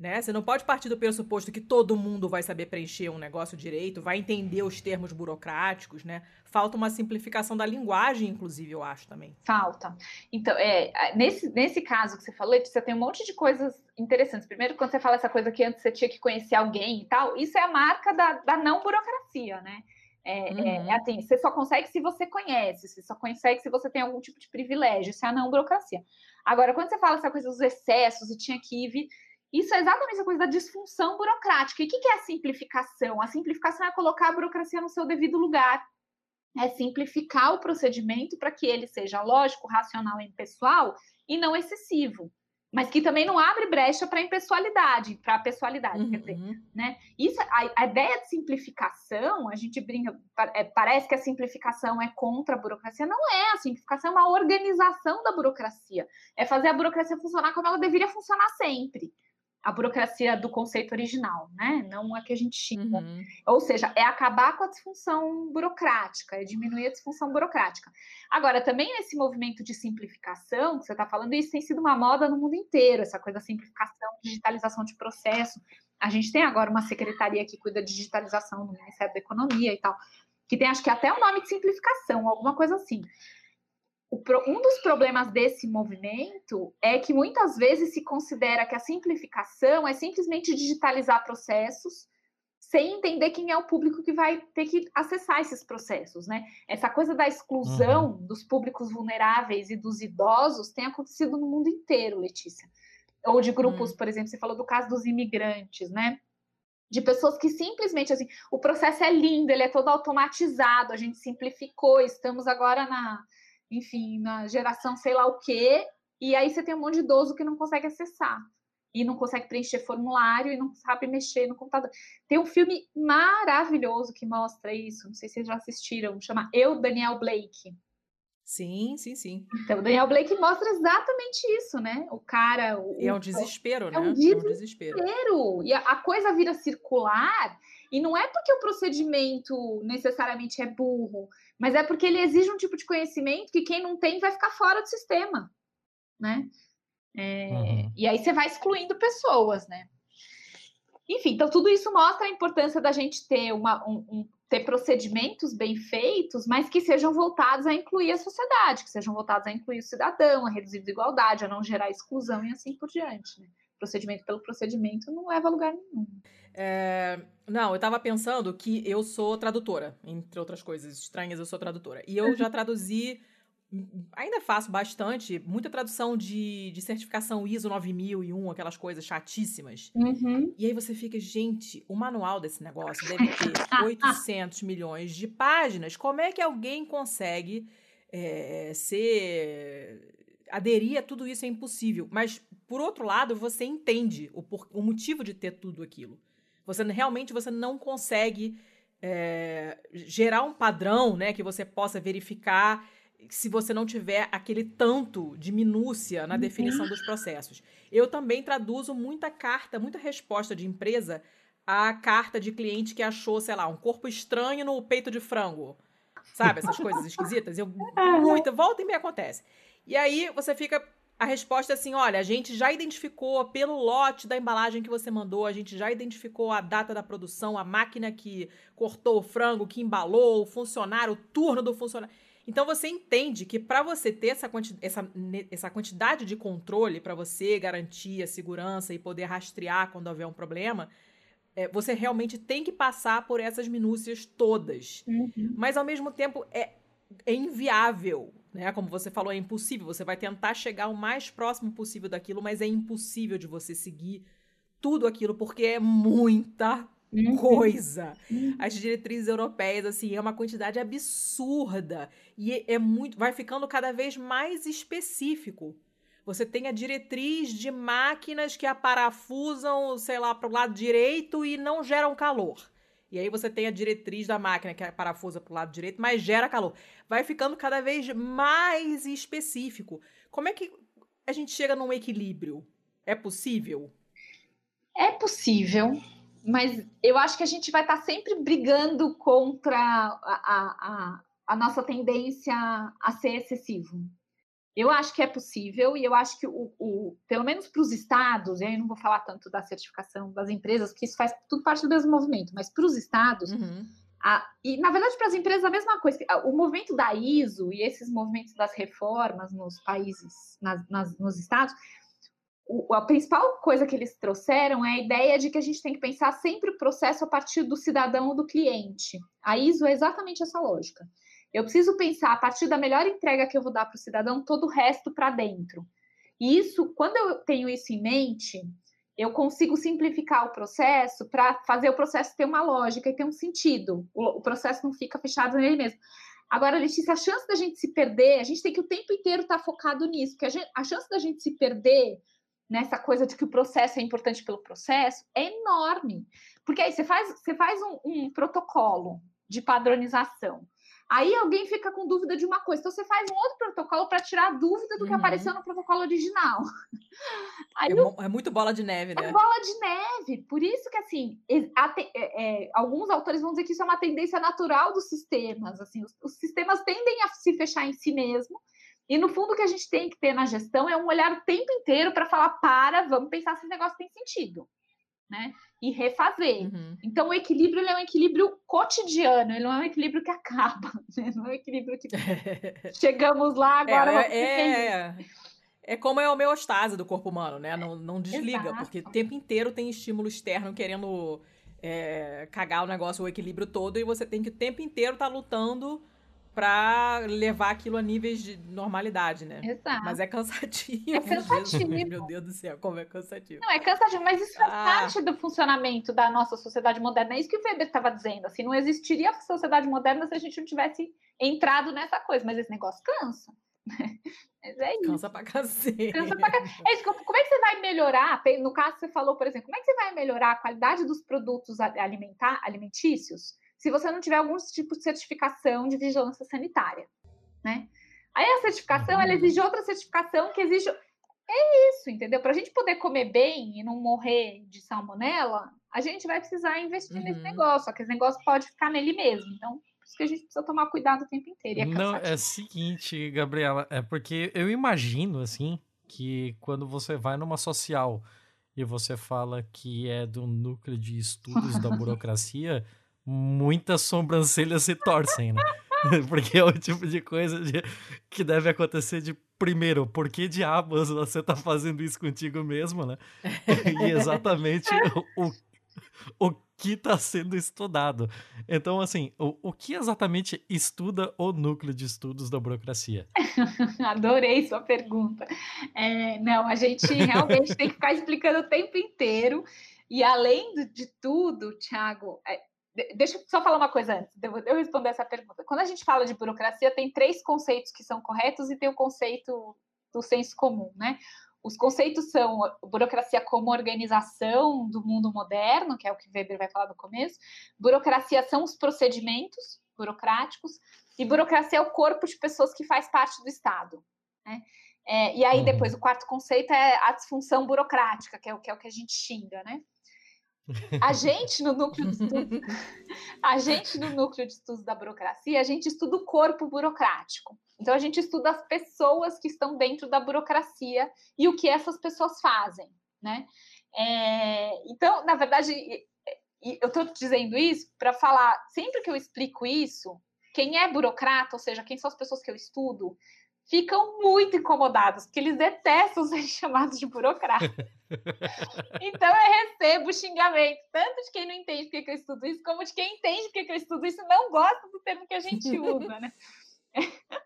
Né? Você não pode partir do pressuposto que todo mundo vai saber preencher um negócio direito, vai entender os termos burocráticos, né? Falta uma simplificação da linguagem, inclusive, eu acho também. Falta. Então, é, nesse, nesse caso que você falou, você tem um monte de coisas interessantes. Primeiro, quando você fala essa coisa que antes você tinha que conhecer alguém e tal, isso é a marca da, da não burocracia, né? É, uhum. é, assim, você só consegue se você conhece, você só consegue se você tem algum tipo de privilégio, isso é a não burocracia. Agora, quando você fala essa coisa dos excessos e tinha que ir isso é exatamente a coisa da disfunção burocrática. E o que é a simplificação? A simplificação é colocar a burocracia no seu devido lugar. É simplificar o procedimento para que ele seja lógico, racional e pessoal e não excessivo. Mas que também não abre brecha para a impessoalidade, para a pessoalidade, uhum. quer dizer, uhum. né? Isso, a, a, ideia de simplificação, a gente brinca, é, parece que a simplificação é contra a burocracia, não é. A simplificação é uma organização da burocracia, é fazer a burocracia funcionar como ela deveria funcionar sempre a burocracia do conceito original, né? Não a que a gente tinha. Uhum. Ou seja, é acabar com a disfunção burocrática, é diminuir a disfunção burocrática. Agora, também nesse movimento de simplificação que você está falando, isso tem sido uma moda no mundo inteiro, essa coisa da simplificação, digitalização de processo. A gente tem agora uma secretaria que cuida de digitalização no Ministério da Economia e tal, que tem acho que até o nome de simplificação, alguma coisa assim um dos problemas desse movimento é que muitas vezes se considera que a simplificação é simplesmente digitalizar processos sem entender quem é o público que vai ter que acessar esses processos, né? Essa coisa da exclusão uhum. dos públicos vulneráveis e dos idosos tem acontecido no mundo inteiro, Letícia. Ou de grupos, uhum. por exemplo, você falou do caso dos imigrantes, né? de pessoas que simplesmente assim, o processo é lindo, ele é todo automatizado, a gente simplificou, estamos agora na enfim, na geração sei lá o quê, e aí você tem um monte de idoso que não consegue acessar e não consegue preencher formulário e não sabe mexer no computador. Tem um filme maravilhoso que mostra isso, não sei se vocês já assistiram, chama Eu, Daniel Blake. Sim, sim, sim. Então, o Daniel Blake mostra exatamente isso, né? O cara. O, é um desespero, é né? Um desespero. É um desespero. E a, a, coisa vira circular, e não é porque o procedimento necessariamente é burro, mas é porque ele exige um tipo de conhecimento que quem não tem vai ficar fora do sistema, né? É, uhum. E aí você vai excluindo pessoas, né? Enfim, então tudo isso mostra a importância da gente ter uma, um, um ter procedimentos bem feitos, mas que sejam voltados a incluir a sociedade, que sejam voltados a incluir o cidadão, a reduzir desigualdade, a não gerar exclusão e assim por diante. Né? Procedimento pelo procedimento não leva a lugar nenhum. É, não, eu estava pensando que eu sou tradutora, entre outras coisas estranhas, eu sou tradutora. E eu já *laughs* traduzi ainda faço bastante, muita tradução de, de certificação ISO 9001, aquelas coisas chatíssimas. Uhum. E aí você fica, gente, o manual desse negócio deve ter *laughs* 800 milhões de páginas. Como é que alguém consegue é, ser. aderir a tudo isso é impossível. Mas, por outro lado, você entende o, por, o motivo de ter tudo aquilo. Você realmente você não consegue é, gerar um padrão né, que você possa verificar se você não tiver aquele tanto de minúcia na definição dos processos. Eu também traduzo muita carta, muita resposta de empresa a carta de cliente que achou, sei lá, um corpo estranho no peito de frango. Sabe, essas coisas esquisitas? Eu, muita, volta e me acontece. E aí você fica a resposta é assim: olha, a gente já identificou pelo lote da embalagem que você mandou, a gente já identificou a data da produção, a máquina que cortou o frango, que embalou, o funcionário, o turno do funcionário. Então você entende que para você ter essa, quanti essa, essa quantidade de controle, para você garantir a segurança e poder rastrear quando houver um problema, é, você realmente tem que passar por essas minúcias todas. Uhum. Mas ao mesmo tempo é, é inviável né? Como você falou, é impossível. Você vai tentar chegar o mais próximo possível daquilo, mas é impossível de você seguir tudo aquilo, porque é muita Uhum. coisa. Uhum. As diretrizes europeias, assim, é uma quantidade absurda. E é, muito. Vai ficando cada vez mais específico. Você tem a diretriz de máquinas que aparafusam, sei lá, para o lado direito e não geram calor. E aí você tem a diretriz da máquina que parafusa para o lado direito, mas gera calor. Vai ficando cada vez mais específico. Como é que a gente chega num equilíbrio? É possível? É possível, mas eu acho que a gente vai estar sempre brigando contra a, a, a, nossa tendência a ser excessivo. Eu acho que é possível e eu acho que, o, o pelo menos para os estados, e aí eu não vou falar tanto da certificação das empresas, porque isso faz tudo parte do mesmo movimento, mas para os estados, Uhum. a- e na verdade para as empresas a mesma coisa. O movimento da ISO e esses movimentos das reformas nos países, nas- nas- nos estados, o- a principal coisa que eles trouxeram é a ideia de que a gente tem que pensar sempre o processo a partir do cidadão ou do cliente. A ISO é exatamente essa lógica. Eu preciso pensar a partir da melhor entrega que eu vou dar para o cidadão, todo o resto para dentro. E isso, quando eu tenho isso em mente, eu consigo simplificar o processo para fazer o processo ter uma lógica e ter um sentido. O, o processo não fica fechado nele mesmo. Agora, Letícia, a chance da gente se perder, a gente tem que o tempo inteiro estar focado nisso, porque a, gente- a chance da gente se perder nessa coisa de que o processo é importante pelo processo é enorme. Porque aí você faz, você faz um, um protocolo de padronização. Aí alguém fica com dúvida de uma coisa, então você faz um outro protocolo para tirar a dúvida do que Uhum. apareceu no protocolo original. *laughs* É, é muito bola de neve, é né? bola de neve. Por isso que, assim, te- é- é, alguns autores vão dizer que isso é uma tendência natural dos sistemas. Assim, os, os sistemas tendem a se fechar em si mesmo. E, no fundo, o que a gente tem que ter na gestão é um olhar o tempo inteiro para falar, para, vamos pensar se esse negócio tem sentido. Né? E refazer. Uhum. Então, o equilíbrio é um equilíbrio cotidiano, ele não é um equilíbrio que *laughs* acaba. né? Não é um equilíbrio que *laughs* chegamos lá, agora vamos ser felizes. é, é, é como é a homeostase do corpo humano, né? Não, não desliga, Exato. porque o tempo inteiro tem estímulo externo querendo é, cagar o negócio, o equilíbrio todo, e você tem que o tempo inteiro estar lutando pra levar aquilo a níveis de normalidade, né? Exato. Mas é cansativo. É cansativo. Jesus, meu Deus do céu, como é cansativo. Não, é cansativo, mas isso faz Ah. parte do funcionamento da nossa sociedade moderna. É isso que o Weber estava dizendo. Assim, não existiria a sociedade moderna se a gente não tivesse entrado nessa coisa. Mas esse negócio cansa. Mas é isso. Cansa pra cacete. Cansa pra ca- É isso. Como é que você vai melhorar? No caso, você falou, por exemplo, como é que você vai melhorar a qualidade dos produtos alimentar, alimentícios se você não tiver algum tipo de certificação de vigilância sanitária, né? Aí a certificação, ela Uhum. exige outra certificação que exige... É isso, entendeu? Para a gente poder comer bem e não morrer de salmonela, a gente vai precisar investir nesse Uhum. negócio, só que esse negócio pode ficar nele mesmo. Então, por isso que a gente precisa tomar cuidado o tempo inteiro. É Não, é seguinte, Gabriela, é porque eu imagino, assim, que quando você vai numa social e você fala que é do núcleo de estudos da *laughs* burocracia, muitas sobrancelhas se torcem, né? *laughs* Porque é o tipo de coisa de- que deve acontecer de primeiro, por que diabos você tá fazendo isso contigo mesmo, né? *laughs* E exatamente o, o, que está sendo estudado. Então, assim, o, o que exatamente estuda o núcleo de estudos da burocracia? *laughs* Adorei sua pergunta. É, não, a gente realmente tem que ficar explicando o tempo inteiro. E além de tudo, Thiago, é, deixa eu só falar uma coisa antes de eu de eu responder essa pergunta. Quando a gente fala de burocracia, tem três conceitos que são corretos e tem o conceito do senso comum, né? Os conceitos são burocracia como organização do mundo moderno, que é o que Weber vai falar no começo. Burocracia são os procedimentos burocráticos e burocracia é o corpo de pessoas que faz parte do Estado. Né? É, e aí, Uhum. depois, o quarto conceito é a disfunção burocrática, que é o que, é o que a gente xinga, né? *laughs* A gente no núcleo de estudos, a gente no núcleo de estudos da burocracia, a gente estuda o corpo burocrático. Então a gente estuda as pessoas que estão dentro da burocracia e o que essas pessoas fazem, né? É, então, na verdade, eu estou dizendo isso para falar, sempre que eu explico isso, quem é burocrata, ou seja, quem são as pessoas que eu estudo, ficam muito incomodados, porque eles detestam ser *laughs* chamados de burocrata. *laughs* então eu recebo xingamento, tanto de quem não entende porque que eu estudo isso, como de quem entende porque que eu estudo isso e não gosta do termo que a gente usa, né? *laughs*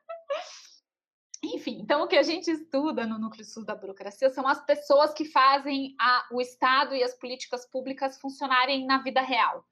Enfim, então o que a gente estuda no núcleo sul da burocracia são as pessoas que fazem a, o Estado e as políticas públicas funcionarem na vida real.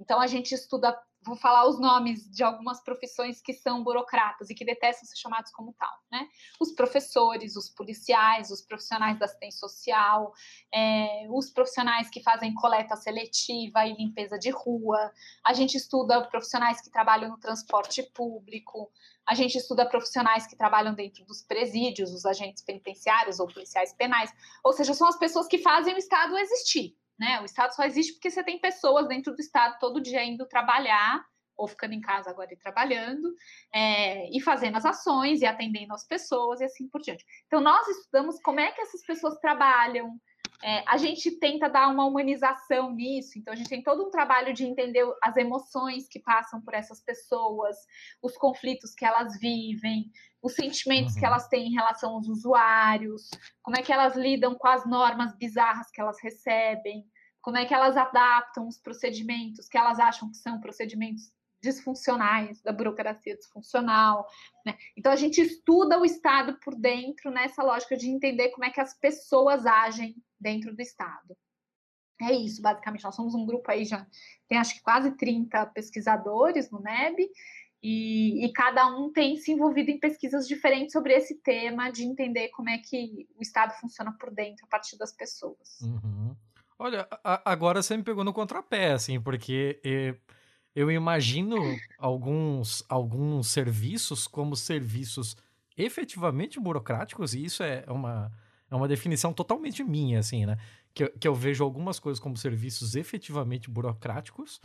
Então a gente estuda vou falar os nomes de algumas profissões que são burocratas e que detestam ser chamados como tal, né? Os professores, os policiais, os profissionais da assistência social, é, os profissionais que fazem coleta seletiva e limpeza de rua. A gente estuda profissionais que trabalham no transporte público. A gente estuda profissionais que trabalham dentro dos presídios, os agentes penitenciários ou policiais penais. Ou seja, são as pessoas que fazem o Estado existir. Né? O Estado só existe porque você tem pessoas dentro do Estado todo dia indo trabalhar, ou ficando em casa agora e trabalhando, é, e fazendo as ações e atendendo as pessoas e assim por diante. Então, nós estudamos como é que essas pessoas trabalham, é, a gente tenta dar uma humanização nisso, então a gente tem todo um trabalho de entender as emoções que passam por essas pessoas, os conflitos que elas vivem, os sentimentos uhum. que elas têm em relação aos usuários, como é que elas lidam com as normas bizarras que elas recebem, como é que elas adaptam os procedimentos que elas acham que são procedimentos disfuncionais, da burocracia disfuncional. Né? Então, a gente estuda o Estado por dentro nessa lógica de entender como é que as pessoas agem dentro do Estado. É isso, basicamente. Nós somos um grupo aí já, tem acho que quase 30 pesquisadores no NEB, e, e, cada um tem se envolvido em pesquisas diferentes sobre esse tema, de entender como é que o Estado funciona por dentro, a partir das pessoas. Uhum. Olha, a, agora você me pegou no contrapé, assim, porque eh, eu imagino alguns, alguns serviços como serviços efetivamente burocráticos, e isso é uma, é uma definição totalmente minha, assim, né? Que, que eu vejo algumas coisas como serviços efetivamente burocráticos,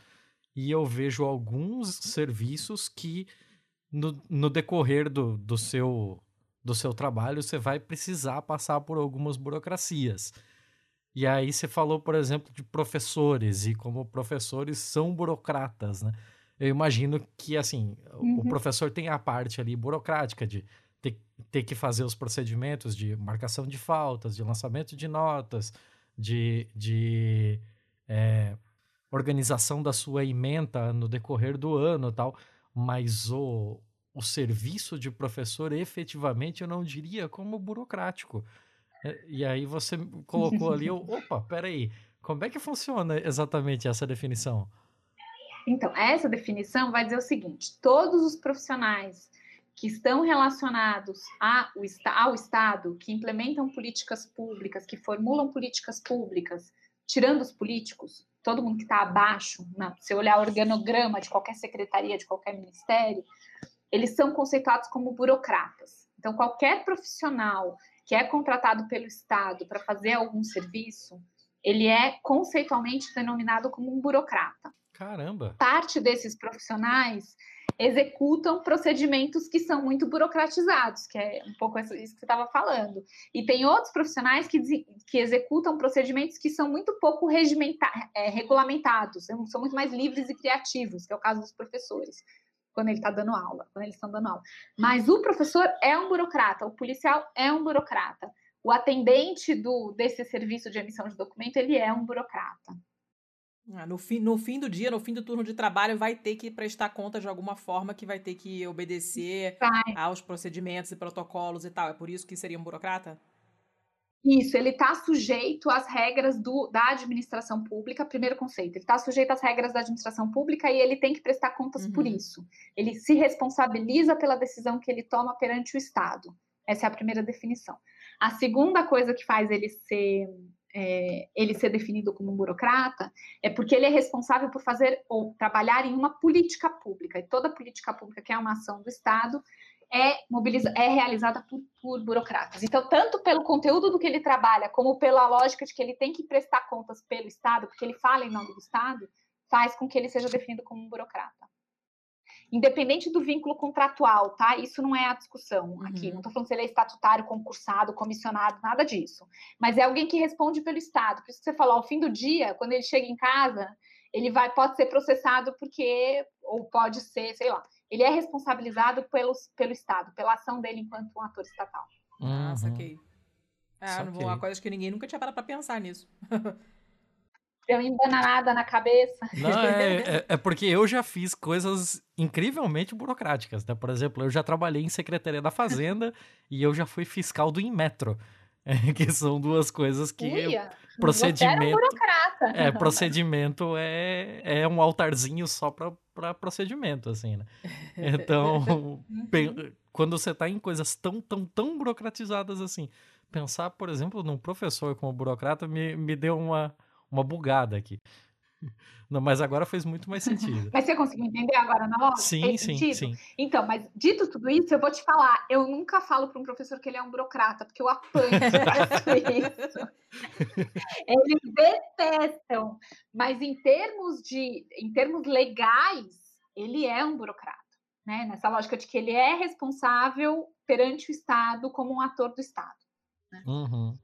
e eu vejo alguns serviços que no, no decorrer do, do, seu, do seu trabalho você vai precisar passar por algumas burocracias. E aí você falou, por exemplo, de professores e como professores são burocratas, né? Eu imagino que, assim, uhum. o professor tem a parte ali burocrática de ter, ter que fazer os procedimentos de marcação de faltas, de lançamento de notas, de, de é, organização da sua ementa no decorrer do ano tal, mas o, o serviço de professor efetivamente eu não diria como burocrático. É, e aí você colocou ali, *laughs* opa, peraí, como é que funciona exatamente essa definição? Então, essa definição vai dizer o seguinte: todos os profissionais que estão relacionados ao Estado, que implementam políticas públicas, que formulam políticas públicas, tirando os políticos, todo mundo que está abaixo, né? se olhar o organograma de qualquer secretaria, de qualquer ministério, eles são conceituados como burocratas. Então, qualquer profissional que é contratado pelo Estado para fazer algum serviço, ele é conceitualmente denominado como um burocrata. Caramba! Parte desses profissionais executam procedimentos que são muito burocratizados, que é um pouco isso que você estava falando. E tem outros profissionais que, que executam procedimentos que são muito pouco é, regulamentados, são muito mais livres e criativos, que é o caso dos professores, quando ele está dando aula, quando eles estão dando aula. Mas o professor é um burocrata, o policial é um burocrata, o atendente do, desse serviço de emissão de documento, ele é um burocrata. Ah, no, fim, no fim do dia, no fim do turno de trabalho, vai ter que prestar conta de alguma forma, que vai ter que obedecer vai. aos procedimentos e protocolos e tal. É por isso que seria um burocrata? Isso, ele está sujeito às regras do, da administração pública, primeiro conceito. Ele está sujeito às regras da administração pública e ele tem que prestar contas uhum. por isso. Ele se responsabiliza pela decisão que ele toma perante o Estado. Essa é a primeira definição. A segunda coisa que faz ele ser é, ele ser definido como um burocrata é porque ele é responsável por fazer ou trabalhar em uma política pública. E toda política pública que é uma ação do Estado, é, mobiliza é realizada por, por burocratas. Então, tanto pelo conteúdo do que ele trabalha, como pela lógica de que ele tem que prestar contas pelo Estado, porque ele fala em nome do Estado, faz com que ele seja definido como um burocrata. Independente do vínculo contratual, tá? Isso não é a discussão aqui. Uhum. Não estou falando se ele é estatutário, concursado, comissionado, nada disso. Mas é alguém que responde pelo Estado. Por isso que você falou, ao fim do dia, quando ele chega em casa, ele vai, pode ser processado porque, ou pode ser, sei lá, ele é responsabilizado pelo, pelo Estado, pela ação dele enquanto um ator estatal. Ah, Uhum. saquei. Ah, não vou- uma Saquei. coisa que ninguém nunca tinha parado pra pensar nisso. *laughs* Deu uma embananada na cabeça. Não, é, é, *laughs* é porque eu já fiz coisas incrivelmente burocráticas, né? Por exemplo, eu já trabalhei em Secretaria da Fazenda e eu já fui fiscal do Inmetro, *laughs* que são duas coisas que um procedimento burocrata. é procedimento é, é um altarzinho só para procedimento, assim, né? Então, *laughs* pe- quando você tá em coisas tão, tão, tão burocratizadas assim, pensar, por exemplo, num professor como burocrata me, me deu uma, uma bugada aqui. Não, mas agora fez muito mais sentido. Mas você conseguiu entender agora na lógica? Sim, Fez sim, sentido? sim. Então, mas dito tudo isso, eu vou te falar, eu nunca falo para um professor que ele é um burocrata, porque eu apanho *laughs* isso. Eles detestam, mas em termos de, em termos legais, ele é um burocrata, né? Nessa lógica de que ele é responsável perante o Estado como um ator do Estado. Uhum.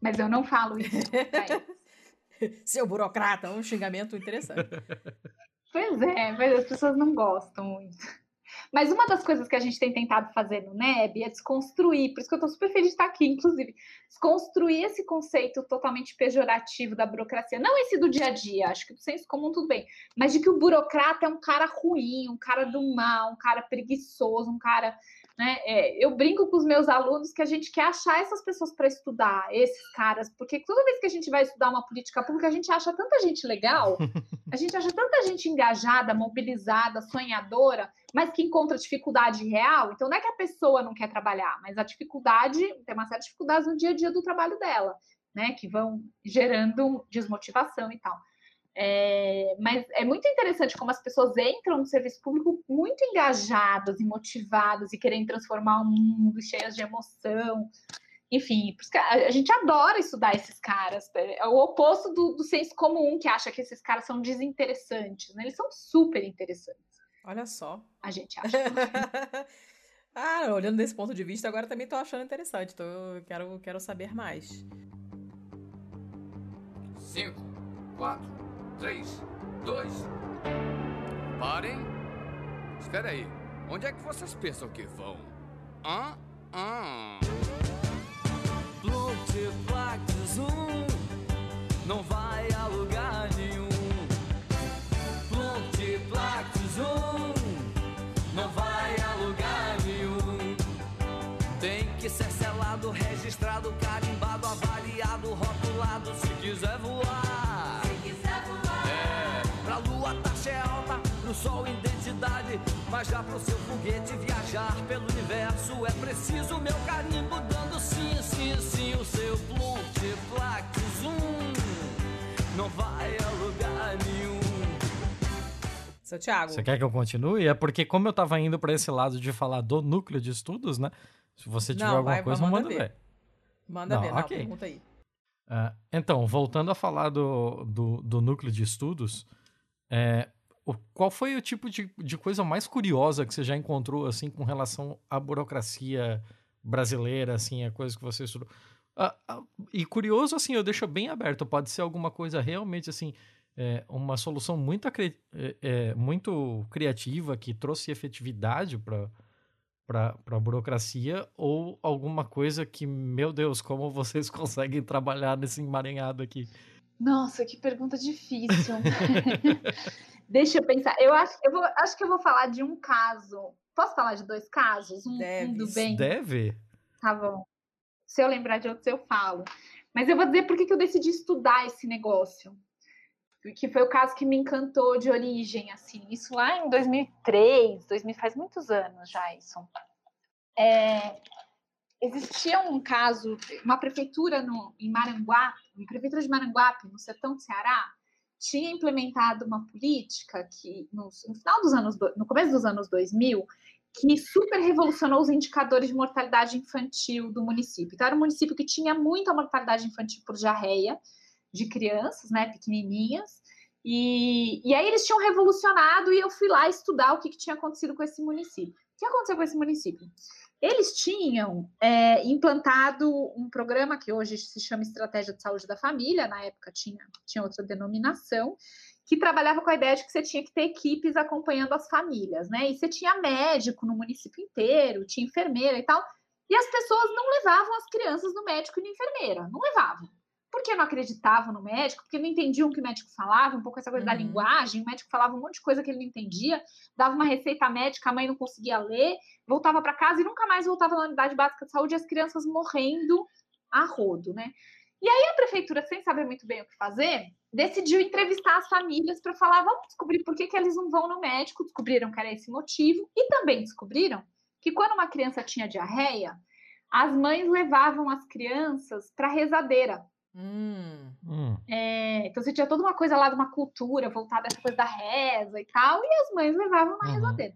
Mas eu não falo isso. *laughs* Seu burocrata, um xingamento interessante. *laughs* Pois é, mas as pessoas não gostam muito. Mas uma das coisas que a gente tem tentado fazer no NEB é desconstruir, por isso que eu estou super feliz de estar aqui, inclusive, desconstruir esse conceito totalmente pejorativo da burocracia. Não esse do dia a dia, acho que do senso comum tudo bem, mas de que o burocrata é um cara ruim, um cara do mal, um cara preguiçoso, um cara. Né? É, eu brinco com os meus alunos que a gente quer achar essas pessoas para estudar, esses caras, porque toda vez que a gente vai estudar uma política pública, a gente acha tanta gente legal, *laughs* a gente acha tanta gente engajada, mobilizada, sonhadora, mas que encontra dificuldade real. Então, não é que a pessoa não quer trabalhar, mas a dificuldade, tem uma série de dificuldades no dia a dia do trabalho dela, né? Que vão gerando desmotivação e tal. É, mas é muito interessante como as pessoas entram no serviço público muito engajadas e motivadas e querem transformar o mundo, cheias de emoção. Enfim, a, gente adora estudar esses caras. É o oposto do, do senso comum que acha que esses caras são desinteressantes. Né? Eles são super interessantes, Olha só. a gente acha. *laughs* ah, olhando desse ponto de vista, agora também tô achando interessante. Tô, eu quero, quero saber mais. 5, 4, 3, 2. Parem. Espera aí. Onde é que vocês pensam que vão? Hã? Hã? Plutiplactizum não vai a lugar nenhum. Plutiplactizum não vai a lugar nenhum. Tem que ser selado, registrado, carimbado, avaliado, rotulado se quiser voar. Pro sol identidade. Mas já pro seu foguete viajar pelo universo é preciso meu carimbo dando sim, sim, sim. O seu plutiplax zoom não vai a lugar nenhum. Seu Thiago. Você quer que eu continue? É porque como eu tava indo para esse lado de falar do núcleo de estudos, né? Se você tiver Não, alguma vai, coisa, manda manda ver. ver. Manda Não, ver, não, ok. pergunta aí. Ah, então, voltando a falar do, do, do núcleo de estudos, é, qual foi o tipo de, de coisa mais curiosa que você já encontrou, assim, com relação à burocracia brasileira, assim, a coisa que você estudou? Ah, ah, e curioso, assim, eu deixo bem aberto, pode ser alguma coisa realmente, assim, é, uma solução muito, é, é, muito criativa que trouxe efetividade para para a burocracia ou alguma coisa que, meu Deus, como vocês *laughs* conseguem trabalhar nesse emaranhado aqui? Nossa, que pergunta difícil. *laughs* Deixa eu pensar. Eu acho, eu vou, acho que eu vou falar de um caso. Posso falar de dois casos? Um, um Deve. do bem? Deve? Tá bom. Se eu lembrar de outros, eu falo. Mas eu vou dizer por que que eu decidi estudar esse negócio. Que foi o caso que me encantou de origem, assim. Isso lá em 2003, 2000, faz muitos anos já isso. É, existia um caso, uma prefeitura no, em Maranguape, uma prefeitura de Maranguape, no sertão do Ceará, tinha implementado uma política que, no, no final dos anos, do- no começo dos anos 2000, que super revolucionou os indicadores de mortalidade infantil do município. Então, era um município que tinha muita mortalidade infantil por diarreia de crianças, né, pequenininhas, e, e aí eles tinham revolucionado e eu fui lá estudar o que, que tinha acontecido com esse município. O que aconteceu com esse município? Eles tinham é, implantado um programa que hoje se chama Estratégia de Saúde da Família, na época tinha, tinha outra denominação, que trabalhava com a ideia de que você tinha que ter equipes acompanhando as famílias, né? E você tinha médico no município inteiro, tinha enfermeira e tal, e as pessoas não levavam as crianças no médico e na enfermeira, não levavam. Porque não acreditavam no médico, porque não entendiam o que o médico falava, um pouco essa coisa uhum. da linguagem, o médico falava um monte de coisa que ele não entendia, dava uma receita médica, a mãe não conseguia ler, voltava para casa e nunca mais voltava na unidade básica de saúde, e as crianças morrendo a rodo, né? E aí a prefeitura, sem saber muito bem o que fazer, decidiu entrevistar as famílias para falar, vamos descobrir por que, que eles não vão no médico, descobriram que era esse motivo, e também descobriram que quando uma criança tinha diarreia, as mães levavam as crianças para rezadeira. Hum. hum. É, então você tinha toda uma coisa lá de uma cultura voltada a essa coisa da reza e tal, e as mães levavam na uhum. rezadeira.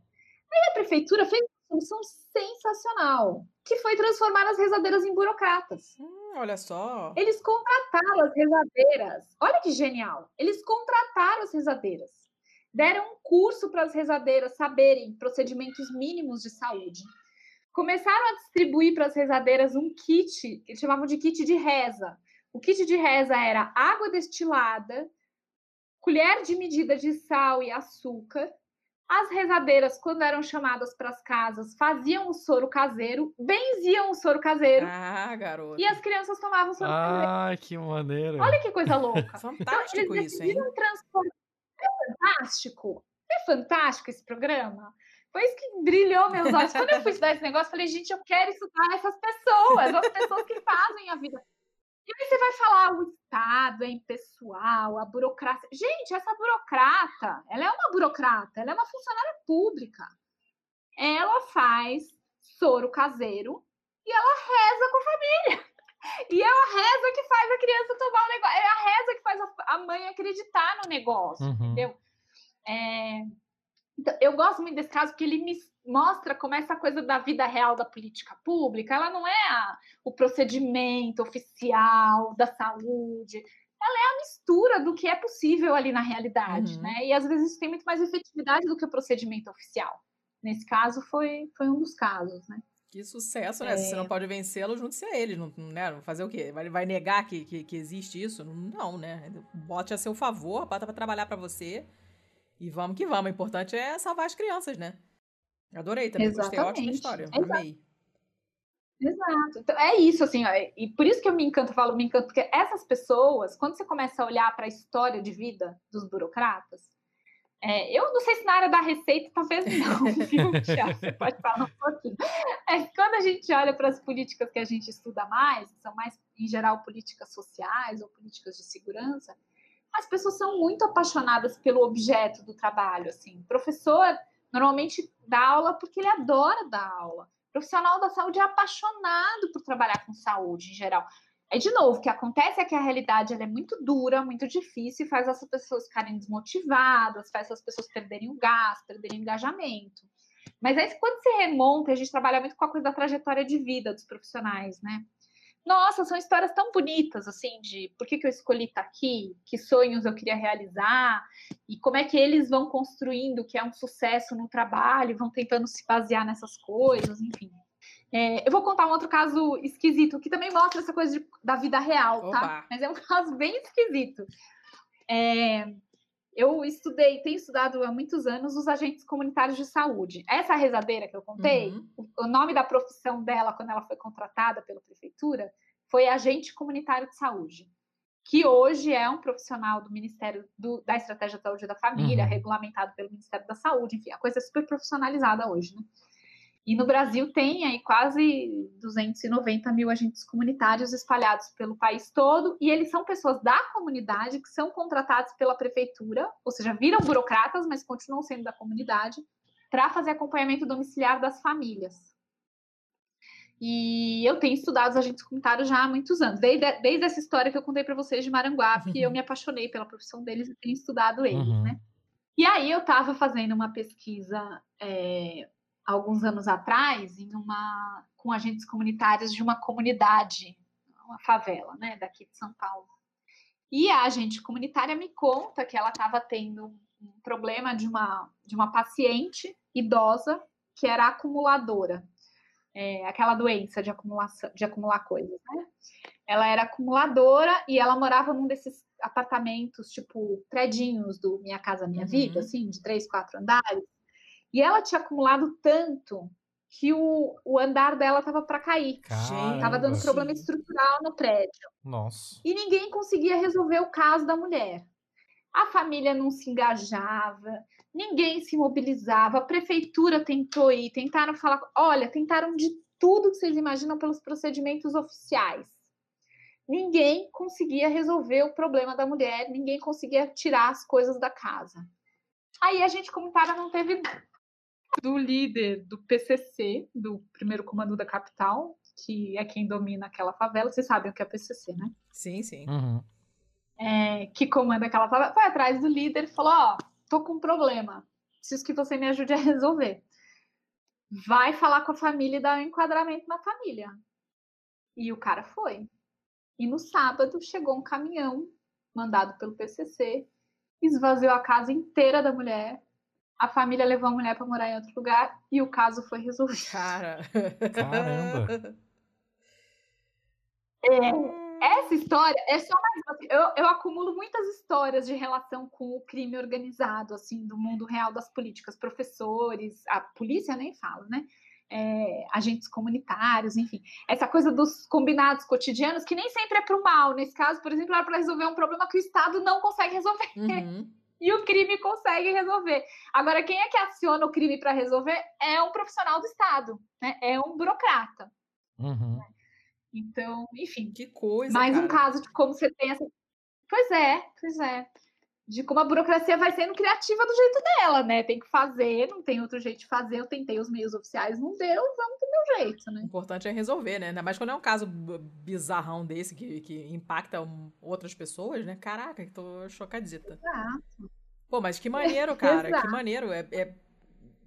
Aí a prefeitura fez uma solução sensacional, que foi transformar as rezadeiras em burocratas. Hum, olha só. Eles contrataram as rezadeiras. Olha que genial. Eles contrataram as rezadeiras. Deram um curso para as rezadeiras saberem procedimentos mínimos de saúde. Começaram a distribuir para as rezadeiras um kit, que eles chamavam de kit de reza, o kit de reza era água destilada, colher de medida de sal e açúcar. As rezadeiras, quando eram chamadas para as casas, faziam o soro caseiro, benziam o soro caseiro. Ah, garoto. E as crianças tomavam o soro ah, caseiro. Ah, que maneiro. Olha que coisa louca. *laughs* fantástico então, isso, hein? Transformar... É fantástico. É fantástico esse programa. Foi isso que brilhou meus olhos. Quando eu fui estudar esse negócio, eu falei, gente, eu quero estudar essas pessoas, as pessoas que fazem a vida e aí você vai falar o Estado é impessoal, a burocracia. Gente, essa burocrata, ela é uma burocrata, ela é uma funcionária pública. Ela faz soro caseiro e ela reza com a família. *laughs* E é a reza que faz a criança tomar o negócio. É a reza que faz a mãe acreditar no negócio, uhum. entendeu? É... Então, eu gosto muito desse caso porque ele me mostra como essa coisa da vida real da política pública, ela não é a, o procedimento oficial da saúde, ela é a mistura do que é possível ali na realidade, uhum. né? E às vezes isso tem muito mais efetividade do que o procedimento oficial. Nesse caso foi, foi um dos casos, né? Que sucesso, né? É... Se você não pode vencê-lo, junte-se a ele. Não, né? Fazer o quê? Vai, vai negar que, que, que, existe isso? Não, né? Bote a seu favor, bota para trabalhar para você. E vamos que vamos. O importante é salvar as crianças, né? Adorei também, Exatamente. gostei, ótima história, Exato. amei. Exato. Então, é isso, assim, ó, e por isso que eu me encanto, eu falo me encanto, porque essas pessoas, quando você começa a olhar para a história de vida dos burocratas, é, eu não sei se na área da receita, talvez não, *laughs* viu, Você pode falar um pouquinho. É, quando a gente olha para as políticas que a gente estuda mais, que são mais, em geral, políticas sociais ou políticas de segurança, as pessoas são muito apaixonadas pelo objeto do trabalho, assim. Professor normalmente dá aula porque ele adora dar aula. O profissional da saúde é apaixonado por trabalhar com saúde em geral. Aí, de novo, o que acontece é que a realidade é muito dura, muito difícil, faz as pessoas ficarem desmotivadas, faz as pessoas perderem o gás, perderem o engajamento. Mas aí, quando se remonta, a gente trabalha muito com a coisa da trajetória de vida dos profissionais, né? Nossa, são histórias tão bonitas, assim, de por que, que eu escolhi estar aqui, que sonhos eu queria realizar, e como é que eles vão construindo que é um sucesso no trabalho, vão tentando se basear nessas coisas, enfim. É, eu vou contar um outro caso esquisito, que também mostra essa coisa de, da vida real, tá? Oba. Mas é um *laughs* caso bem esquisito. É, eu estudei, tenho estudado há muitos anos os agentes comunitários de saúde. Essa rezadeira que eu contei, uhum. o, nome da profissão dela quando ela foi contratada pela prefeitura foi agente comunitário de saúde, que hoje é um profissional do Ministério do, da Estratégia de Saúde da Família, uhum. regulamentado pelo Ministério da Saúde, enfim, a coisa é super profissionalizada hoje, né? E no Brasil tem aí quase 290 mil agentes comunitários espalhados pelo país todo, e eles são pessoas da comunidade que são contratados pela prefeitura, ou seja, viram burocratas, mas continuam sendo da comunidade, para fazer acompanhamento domiciliar das famílias. E eu tenho estudado os agentes comunitários já há muitos anos, desde, desde essa história que eu contei para vocês de Maranguape, *laughs* uhum. eu me apaixonei pela profissão deles e tenho estudado eles, uhum. né? E aí eu estava fazendo uma pesquisa é, alguns anos atrás, em uma, com agentes comunitários de uma comunidade, uma favela, né, daqui de São Paulo. E a agente comunitária me conta que ela estava tendo um problema de uma, de uma paciente idosa que era acumuladora, é, aquela doença de, acumulação, de acumular coisas, né? Ela era acumuladora e ela morava num desses apartamentos, tipo, predinhos do Minha Casa Minha uhum. Vida, assim, de três, quatro andares. E ela tinha acumulado tanto que o, o andar dela estava para cair. Estava dando problema estrutural no prédio. Nossa. E ninguém conseguia resolver o caso da mulher. A família não se engajava, ninguém se mobilizava, a prefeitura tentou ir, tentaram falar, olha, tentaram de tudo que vocês imaginam pelos procedimentos oficiais. Ninguém conseguia resolver o problema da mulher, ninguém conseguia tirar as coisas da casa. Aí a gente comunitária não teve do líder do PCC, do primeiro comando da capital, que é quem domina aquela favela. Vocês sabem o que é PCC, né? Sim, sim. Uhum. É, que comanda aquela favela, foi atrás do líder e falou: Ó, oh, tô com um problema, preciso que você me ajude a resolver. Vai falar com a família e dar um enquadramento na família. E o cara foi. E no sábado chegou um caminhão mandado pelo PCC, esvaziou a casa inteira da mulher, a família levou a mulher para morar em outro lugar e o caso foi resolvido. Cara. Caramba. *laughs* É, essa história é só mais. Eu, eu acumulo muitas histórias de relação com o crime organizado, assim, do mundo real das políticas. Professores, a polícia nem fala, né? É, agentes comunitários, enfim. Essa coisa dos combinados cotidianos, que nem sempre é para o mal. Nesse caso, por exemplo, era para resolver um problema que o Estado não consegue resolver. Uhum e o crime consegue resolver. Agora, quem é que aciona o crime para resolver é um profissional do Estado, né? é um burocrata. Uhum. Então, enfim. Que coisa. Mais cara. um caso de como você tem essa. Pois é, pois é de como a burocracia vai sendo criativa do jeito dela, né? Tem que fazer, não tem outro jeito de fazer. Eu tentei os meios oficiais, não deu, vamos do meu jeito, né? O importante é resolver, né? Ainda mais quando é um caso bizarrão desse que, que impacta um, outras pessoas, né? Caraca, tô chocadita. Exato. Pô, mas que maneiro, *laughs* cara. que maneiro. É, é...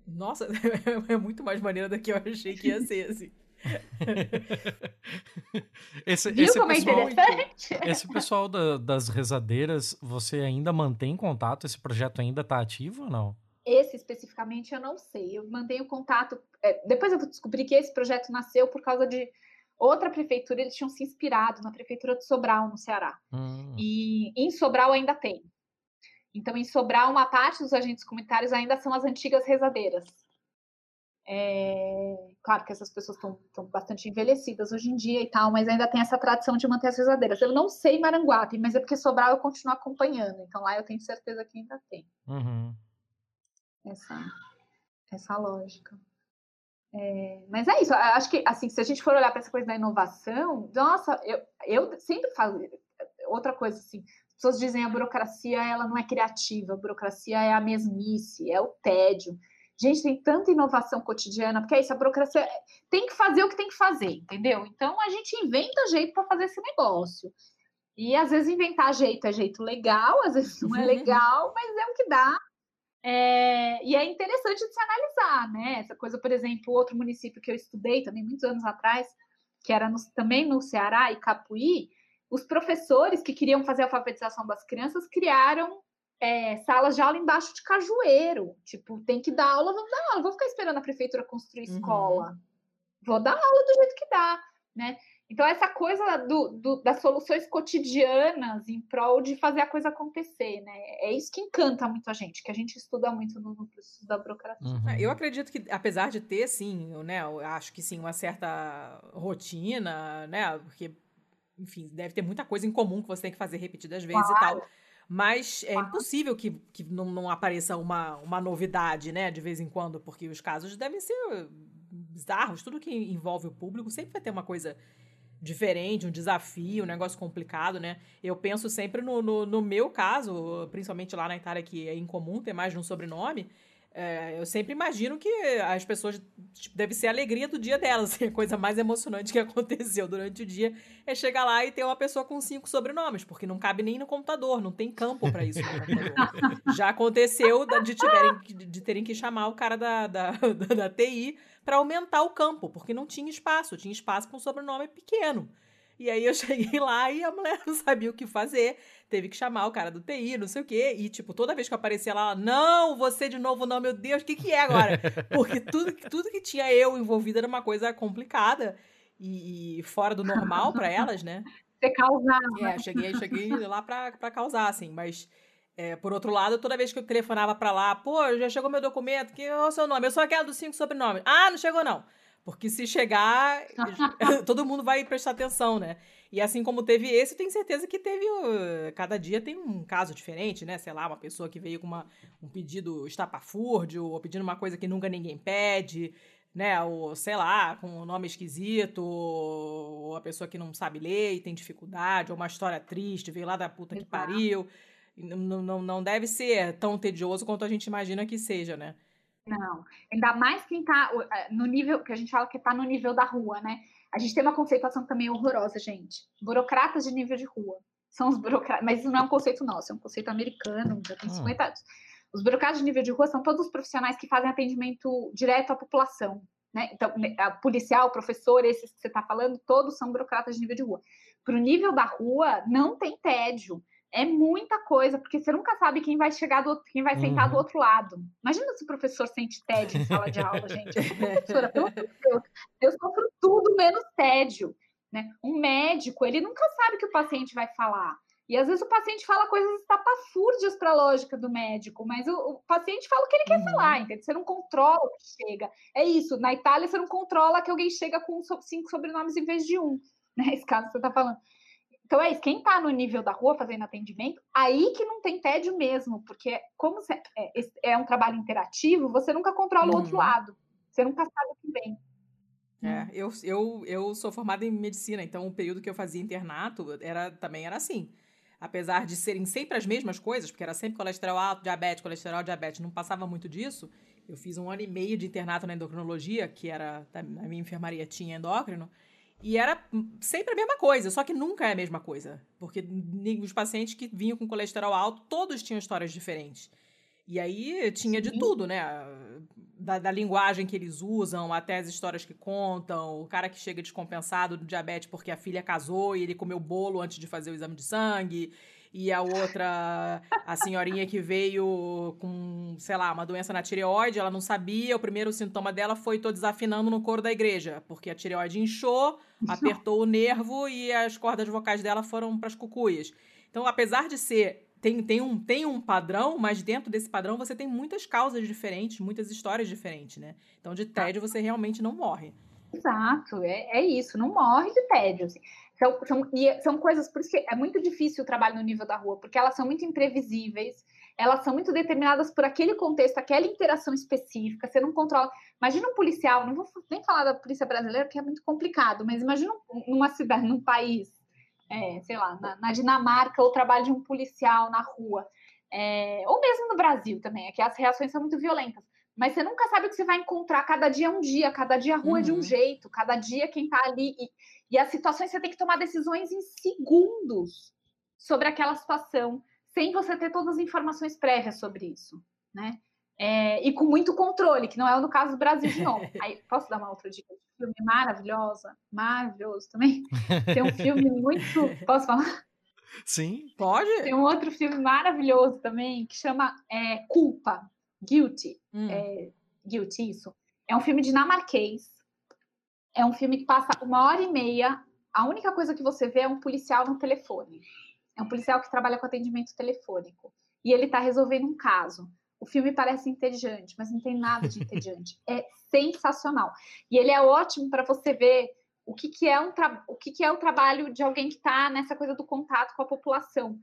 Nossa, *laughs* é muito mais maneiro do que eu achei que ia ser, assim. *laughs* esse, Viu esse como pessoal, é interessante? *laughs* Esse pessoal da, das rezadeiras, você ainda mantém contato? Esse projeto ainda está ativo ou não? Esse especificamente eu não sei. Eu mantenho contato. É, depois eu descobri que esse projeto nasceu por causa de outra prefeitura. Eles tinham se inspirado na prefeitura de Sobral, no Ceará. Hum. E em Sobral ainda tem. Então, em Sobral, uma parte dos agentes comunitários ainda são as antigas rezadeiras. É, claro que essas pessoas estão bastante envelhecidas hoje em dia e tal, mas ainda tem essa tradição de manter as rezadeiras. Eu não sei Maranguape, mas é porque Sobral eu continuo acompanhando, então lá eu tenho certeza que ainda tem. Uhum. Essa, essa lógica. É, mas é isso, acho que assim, se a gente for olhar para essa coisa da inovação, nossa, eu, eu sempre falo outra coisa assim, as pessoas dizem a burocracia ela não é criativa, a burocracia é a mesmice, é o tédio. Gente, tem tanta inovação cotidiana, porque é isso, a burocracia tem que fazer o que tem que fazer, entendeu? Então a gente inventa jeito para fazer esse negócio. E às vezes inventar jeito é jeito legal, às vezes não é *laughs* legal, mas é o que dá. É, e é interessante de se analisar, né? Essa coisa, por exemplo, outro município que eu estudei também muitos anos atrás, que era no, também no Ceará, e Capuí, os professores que queriam fazer a alfabetização das crianças criaram é, salas de aula embaixo de cajueiro. Tipo, tem que dar aula, vamos dar aula. Vou ficar esperando a prefeitura construir uhum. escola. Vou dar aula do jeito que dá, né? Então, essa coisa do, do, das soluções cotidianas em prol de fazer a coisa acontecer, né? É isso que encanta muito a gente, que a gente estuda muito no núcleo da burocracia. Uhum. Eu acredito que, apesar de ter, sim, né? Eu acho que sim, uma certa rotina, né? Porque, enfim, deve ter muita coisa em comum que você tem que fazer repetidas vezes claro. e tal. Mas é impossível que, que não, não apareça uma, uma novidade, né, de vez em quando, porque os casos devem ser bizarros. Tudo que envolve o público sempre vai ter uma coisa diferente, um desafio, um negócio complicado, né? Eu penso sempre no, no, no meu caso, principalmente lá na Itália, que é incomum ter mais de um sobrenome. É, eu sempre imagino que as pessoas, tipo, deve ser a alegria do dia delas. *laughs* Assim, a coisa mais emocionante que aconteceu durante o dia é chegar lá e ter uma pessoa com cinco sobrenomes, porque não cabe nem no computador, não tem campo para isso. Já aconteceu de, tiverem, de terem que chamar o cara da, da, *laughs* da, da TI para aumentar o campo, porque não tinha espaço, tinha espaço para um sobrenome pequeno. E aí eu *laughs* cheguei lá e a mulher não sabia o que fazer. Teve que chamar o cara do TI, não sei o quê. E, tipo, toda vez que eu aparecia lá, não, você de novo não, meu Deus, o que, que é agora? *laughs* Porque tudo, tudo que tinha eu envolvida era uma coisa complicada e, e fora do normal para elas, né? Você causava. É, cheguei, cheguei lá pra, pra causar, assim, mas. É, por outro lado, toda vez que eu telefonava pra lá, pô, já chegou meu documento, que é o seu nome? Eu sou aquela dos cinco sobrenomes. Ah, não chegou não. Porque se chegar, *laughs* todo mundo vai prestar atenção, né? E assim como teve esse, eu tenho certeza que teve. Cada dia tem um caso diferente, né? Sei lá, uma pessoa que veio com uma, um pedido estapafúrdio, ou pedindo uma coisa que nunca ninguém pede, né? Ou sei lá, com um nome esquisito, ou a pessoa que não sabe ler e tem dificuldade, ou uma história triste, veio lá da puta que pariu. Não, não, não deve ser tão tedioso quanto a gente imagina que seja, né? Não, ainda mais quem está eh, no nível que a gente fala que está no nível da rua, né? A gente tem uma conceituação também horrorosa, gente. Burocratas de nível de rua. São os burocratas, mas isso não é um conceito nosso, é um conceito americano, já tem 50 ah. anos. Os burocratas de nível de rua são todos os profissionais que fazem atendimento direto à população. Né? Então, policial, professor, esses que você está falando, todos são burocratas de nível de rua. Para o nível da rua, não tem tédio é muita coisa, porque você nunca sabe quem vai chegar do outro, quem vai sentar uhum. do outro lado. Imagina se o professor sente tédio em sala de aula, gente. *laughs* professora, pelo amor de Deus, eu sofro tudo menos tédio. Né? Um médico, ele nunca sabe o que o paciente vai falar. E às vezes o paciente fala coisas estapafúrdias para a lógica do médico, mas o, o, paciente fala o que ele quer uhum. falar, entende? Você não controla o que chega. É isso, na Itália você não controla que alguém chega com cinco sobrenomes em vez de um, né? Esse caso que você está falando. Então é isso, quem está no nível da rua fazendo atendimento, aí que não tem tédio mesmo, porque como é, é, um trabalho interativo, você nunca controla uhum. o outro uhum. lado, você nunca sabe o que vem. É, eu, eu, eu sou formada em medicina, então o período que eu fazia internato era também era assim. Apesar de serem sempre as mesmas coisas, porque era sempre colesterol alto, diabetes, colesterol, diabetes, não passava muito disso. Eu fiz um ano e meio de internato na endocrinologia, que era a minha enfermaria tinha endócrino. E era sempre a mesma coisa, só que nunca é a mesma coisa. Porque os pacientes que vinham com colesterol alto, todos tinham histórias diferentes. E aí tinha de tudo, né? Da, da, linguagem que eles usam, até as histórias que contam, o cara que chega descompensado do diabetes porque a filha casou e ele comeu bolo antes de fazer o exame de sangue e a outra, a senhorinha que veio com, sei lá, uma doença na tireoide, ela não sabia, o primeiro sintoma dela foi tô desafinando no coro da igreja, porque a tireoide inchou, *laughs* apertou o nervo e as cordas vocais dela foram para as cucuias. Então, apesar de ser tem, tem, um, tem um padrão, mas dentro desse padrão você tem muitas causas diferentes, muitas histórias diferentes, né? Então, de tédio você realmente não morre. Exato, é, é isso, não morre de tédio. Assim. São, são, e são coisas, por isso que é muito difícil o trabalho no nível da rua, porque elas são muito imprevisíveis, elas são muito determinadas por aquele contexto, aquela interação específica, você não controla. Imagina um policial, não vou nem falar da polícia brasileira, porque é muito complicado, mas imagina numa cidade, num país, é, sei lá, na, na, Dinamarca, o trabalho de um policial na rua, é, ou mesmo no Brasil também, é que as reações são muito violentas mas você nunca sabe o que você vai encontrar. Cada dia é um dia, cada dia a rua uhum. é de um uhum. jeito, cada dia quem está ali. E, e as situações você tem que tomar decisões em segundos sobre aquela situação, sem você ter todas as informações prévias sobre isso, né? É, e com muito controle, que não é o no caso do Brasil de novo. *laughs* Aí, posso dar uma outra dica de filme maravilhosa? Maravilhoso também. *laughs* Tem um filme muito. Posso falar? Sim. Pode? Tem um outro filme maravilhoso também que chama é, Culpa. Guilty. Hum. É, Guilty, isso. É um filme dinamarquês. É um filme que passa uma hora e meia. A única coisa que você vê é um policial no telefone. É um policial que trabalha com atendimento telefônico. E ele está resolvendo um caso. O filme parece entediante, mas não tem nada de entediante. *laughs* É sensacional. E ele é ótimo para você ver o que, que é um o que, que é o trabalho de alguém que está nessa coisa do contato com a população.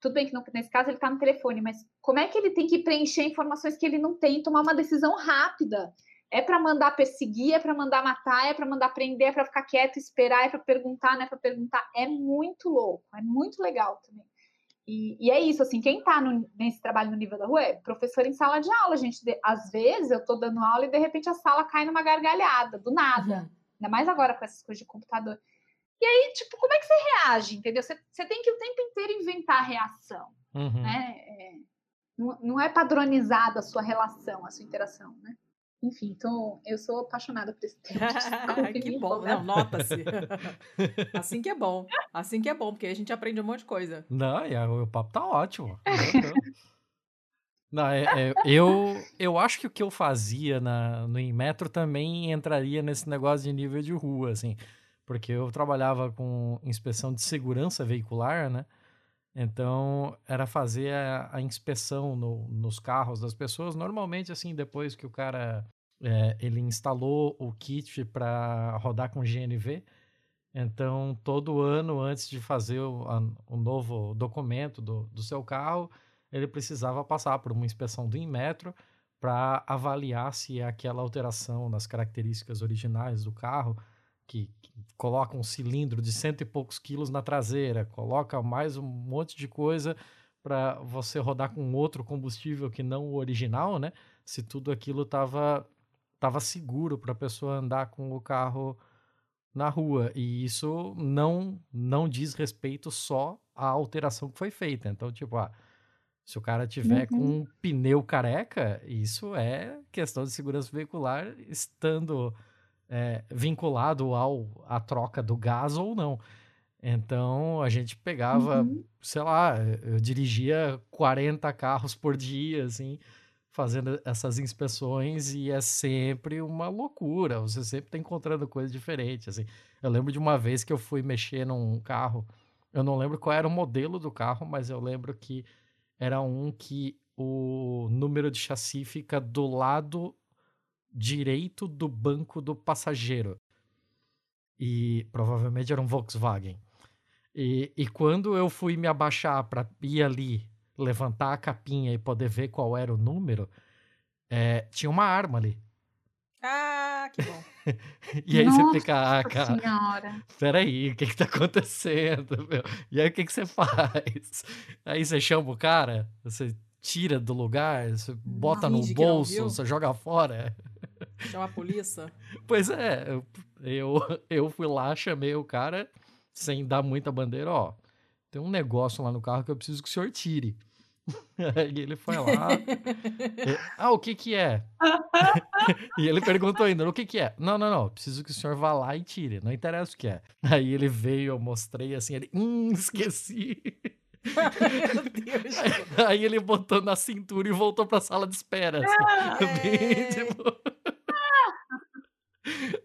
Tudo bem que no, nesse caso ele está no telefone, mas como é que ele tem que preencher informações que ele não tem, tomar uma decisão rápida? É para mandar perseguir, é para mandar matar, é para mandar prender, é para ficar quieto, esperar, é para perguntar, não é para perguntar. É muito louco, é muito legal também. E, e, é isso, assim, quem está nesse trabalho no nível da rua é professor em sala de aula, gente. De, às vezes eu estou dando aula e de repente a sala cai numa gargalhada, do nada. Uhum. Ainda mais agora com essas coisas de computador. E aí, tipo, como é que você reage, entendeu? Você, você tem que o tempo inteiro inventar a reação, uhum. né? É, não, não é padronizada a sua relação, a sua interação, né? Enfim, então eu sou apaixonada por esse tema. *laughs* que bom, não, nota-se. *laughs* assim que é bom. Assim que é bom, porque a gente aprende um monte de coisa. Não, e o papo tá ótimo. *laughs* Não, é, é, eu, eu acho que o que eu fazia na, no Inmetro também entraria nesse negócio de nível de rua, assim. Porque eu trabalhava com inspeção de segurança veicular, né? Então, era fazer a, a inspeção no, nos carros das pessoas. Normalmente, assim, depois que o cara é, ele instalou o kit para rodar com GNV. Então, todo ano, antes de fazer o, a, o novo documento do, do seu carro, ele precisava passar por uma inspeção do Inmetro para avaliar se aquela alteração nas características originais do carro que, coloca um cilindro de cento e poucos quilos na traseira, coloca mais um monte de coisa para você rodar com outro combustível que não o original, né? Se tudo aquilo estava tava seguro para a pessoa andar com o carro na rua. E isso não não diz respeito só à alteração que foi feita. Então, tipo, ah, se o cara tiver uhum. com um pneu careca, isso é questão de segurança veicular estando é, vinculado ao à troca do gás ou não. Então a gente pegava, uhum. sei lá, eu dirigia 40 carros por dia, assim, fazendo essas inspeções e é sempre uma loucura. Você sempre está encontrando coisa diferente, assim. Eu lembro de uma vez que eu fui mexer num carro, eu não lembro qual era o modelo do carro, mas eu lembro que era um que o número de chassi fica do lado direito do banco do passageiro. E provavelmente era um Volkswagen. E, e quando eu fui me abaixar para ir ali, levantar a capinha e poder ver qual era o número, é, tinha uma arma ali. Ah, que bom. *laughs* e aí Nossa você fica, ah, cara, senhora. peraí, o que que tá acontecendo? Meu? E aí o que que você faz? Aí você chama o cara, você tira do lugar, você bota no bolso, você joga fora. Chama a polícia? *laughs* Pois é, eu, eu fui lá, chamei o cara, sem dar muita bandeira, ó. Tem um negócio lá no carro que eu preciso que o senhor tire. Aí *laughs* ele foi lá. e, ah, o que que é? *laughs* e ele perguntou ainda, o que que é? Não, não, não, preciso que o senhor vá lá e tire, não interessa o que é. Aí ele veio, eu mostrei assim, ele, hum, esqueci. Meu Deus. *laughs* Aí, ele botou na cintura e voltou pra sala de espera. Assim, ah, *laughs* bem, tipo...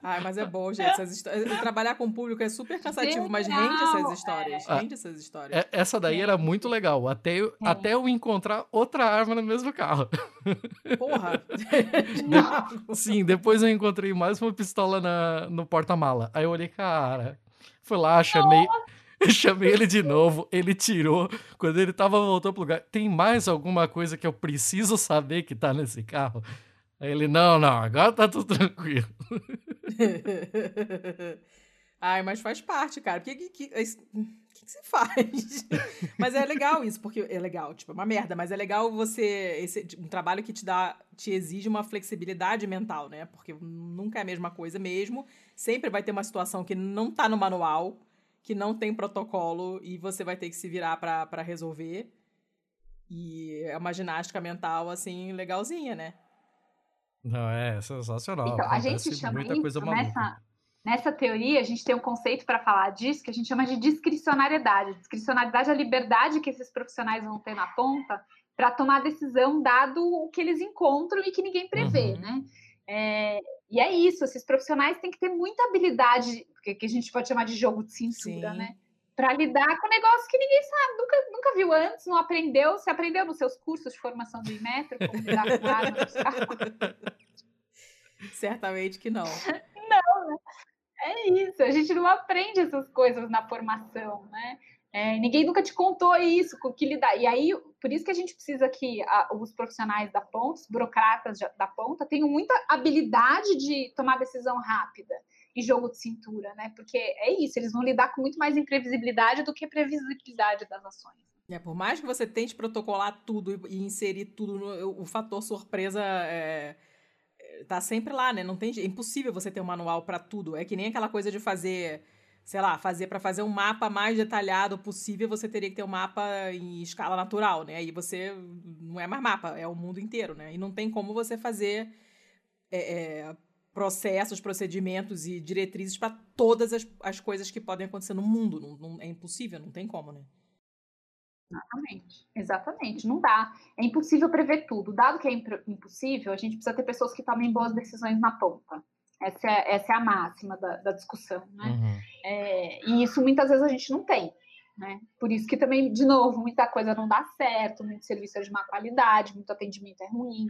Ai, mas é bom, gente. Essas Trabalhar com o público é super cansativo, mas rende essas histórias. É. Rende essas histórias. É, essa daí era muito legal. Até eu, é. até eu encontrar outra arma no mesmo carro. *laughs* Porra! De... Sim, depois eu encontrei mais uma pistola na, no porta-mala. Aí eu olhei, cara. Fui lá, chamei. *laughs* Eu chamei ele de novo, ele tirou. Quando ele tava voltando pro lugar, tem mais alguma coisa que eu preciso saber que tá nesse carro? Aí ele, não, não, agora tá tudo tranquilo. *laughs* Ai, mas faz parte, cara. O que, que, que, que, você faz? *laughs* mas é legal isso, porque é legal, tipo, é uma merda, mas é legal você. Esse, um trabalho que te dá, te exige uma flexibilidade mental, né? Porque nunca é a mesma coisa mesmo. Sempre vai ter uma situação que não tá no manual que não tem protocolo e você vai ter que se virar para resolver. E é uma ginástica mental, assim, legalzinha, né? Não, é sensacional. Então, a gente chama muita isso, coisa nessa, nessa teoria, a gente tem um conceito para falar disso que a gente chama de discricionariedade. Discricionariedade é a liberdade que esses profissionais vão ter na ponta para tomar decisão dado o que eles encontram e que ninguém prevê, uhum. né? É, e é isso, esses profissionais têm que ter muita habilidade, que a gente pode chamar de jogo de cintura, Sim. né? Para lidar com negócios que ninguém sabe, nunca, nunca viu antes, não aprendeu. Você aprendeu nos seus cursos de formação do Inmetro como lidar com? *laughs* Certamente que não. *laughs* não, né? É isso, a gente não aprende essas coisas na formação, né? É, ninguém nunca te contou isso, com que lidar. E aí, por isso que a gente precisa que a, os profissionais da ponta, os burocratas da ponta, tenham muita habilidade de tomar decisão rápida e jogo de cintura, né? Porque é isso, eles vão lidar com muito mais imprevisibilidade do que previsibilidade das ações. É, por mais que você tente protocolar tudo e inserir tudo, no, o fator surpresa é, é, tá sempre lá, né? Não tem, é impossível você ter um manual para tudo. É que nem aquela coisa de fazer, sei lá, fazer para fazer um mapa mais detalhado possível, você teria que ter um mapa em escala natural, né? Aí você não é mais mapa, é o mundo inteiro, né? E não tem como você fazer é, é processos, procedimentos e diretrizes para todas as, as coisas que podem acontecer no mundo. Não, não, é impossível, não tem como, né? Exatamente, exatamente. Não dá. É impossível prever tudo. Dado que é impossível, a gente precisa ter pessoas que tomem boas decisões na ponta. Essa é, essa é a máxima da, da discussão, né? Uhum. É, e isso muitas vezes a gente não tem. Né? Por isso que também, de novo, muita coisa não dá certo, muito serviço é de má qualidade, muito atendimento é ruim,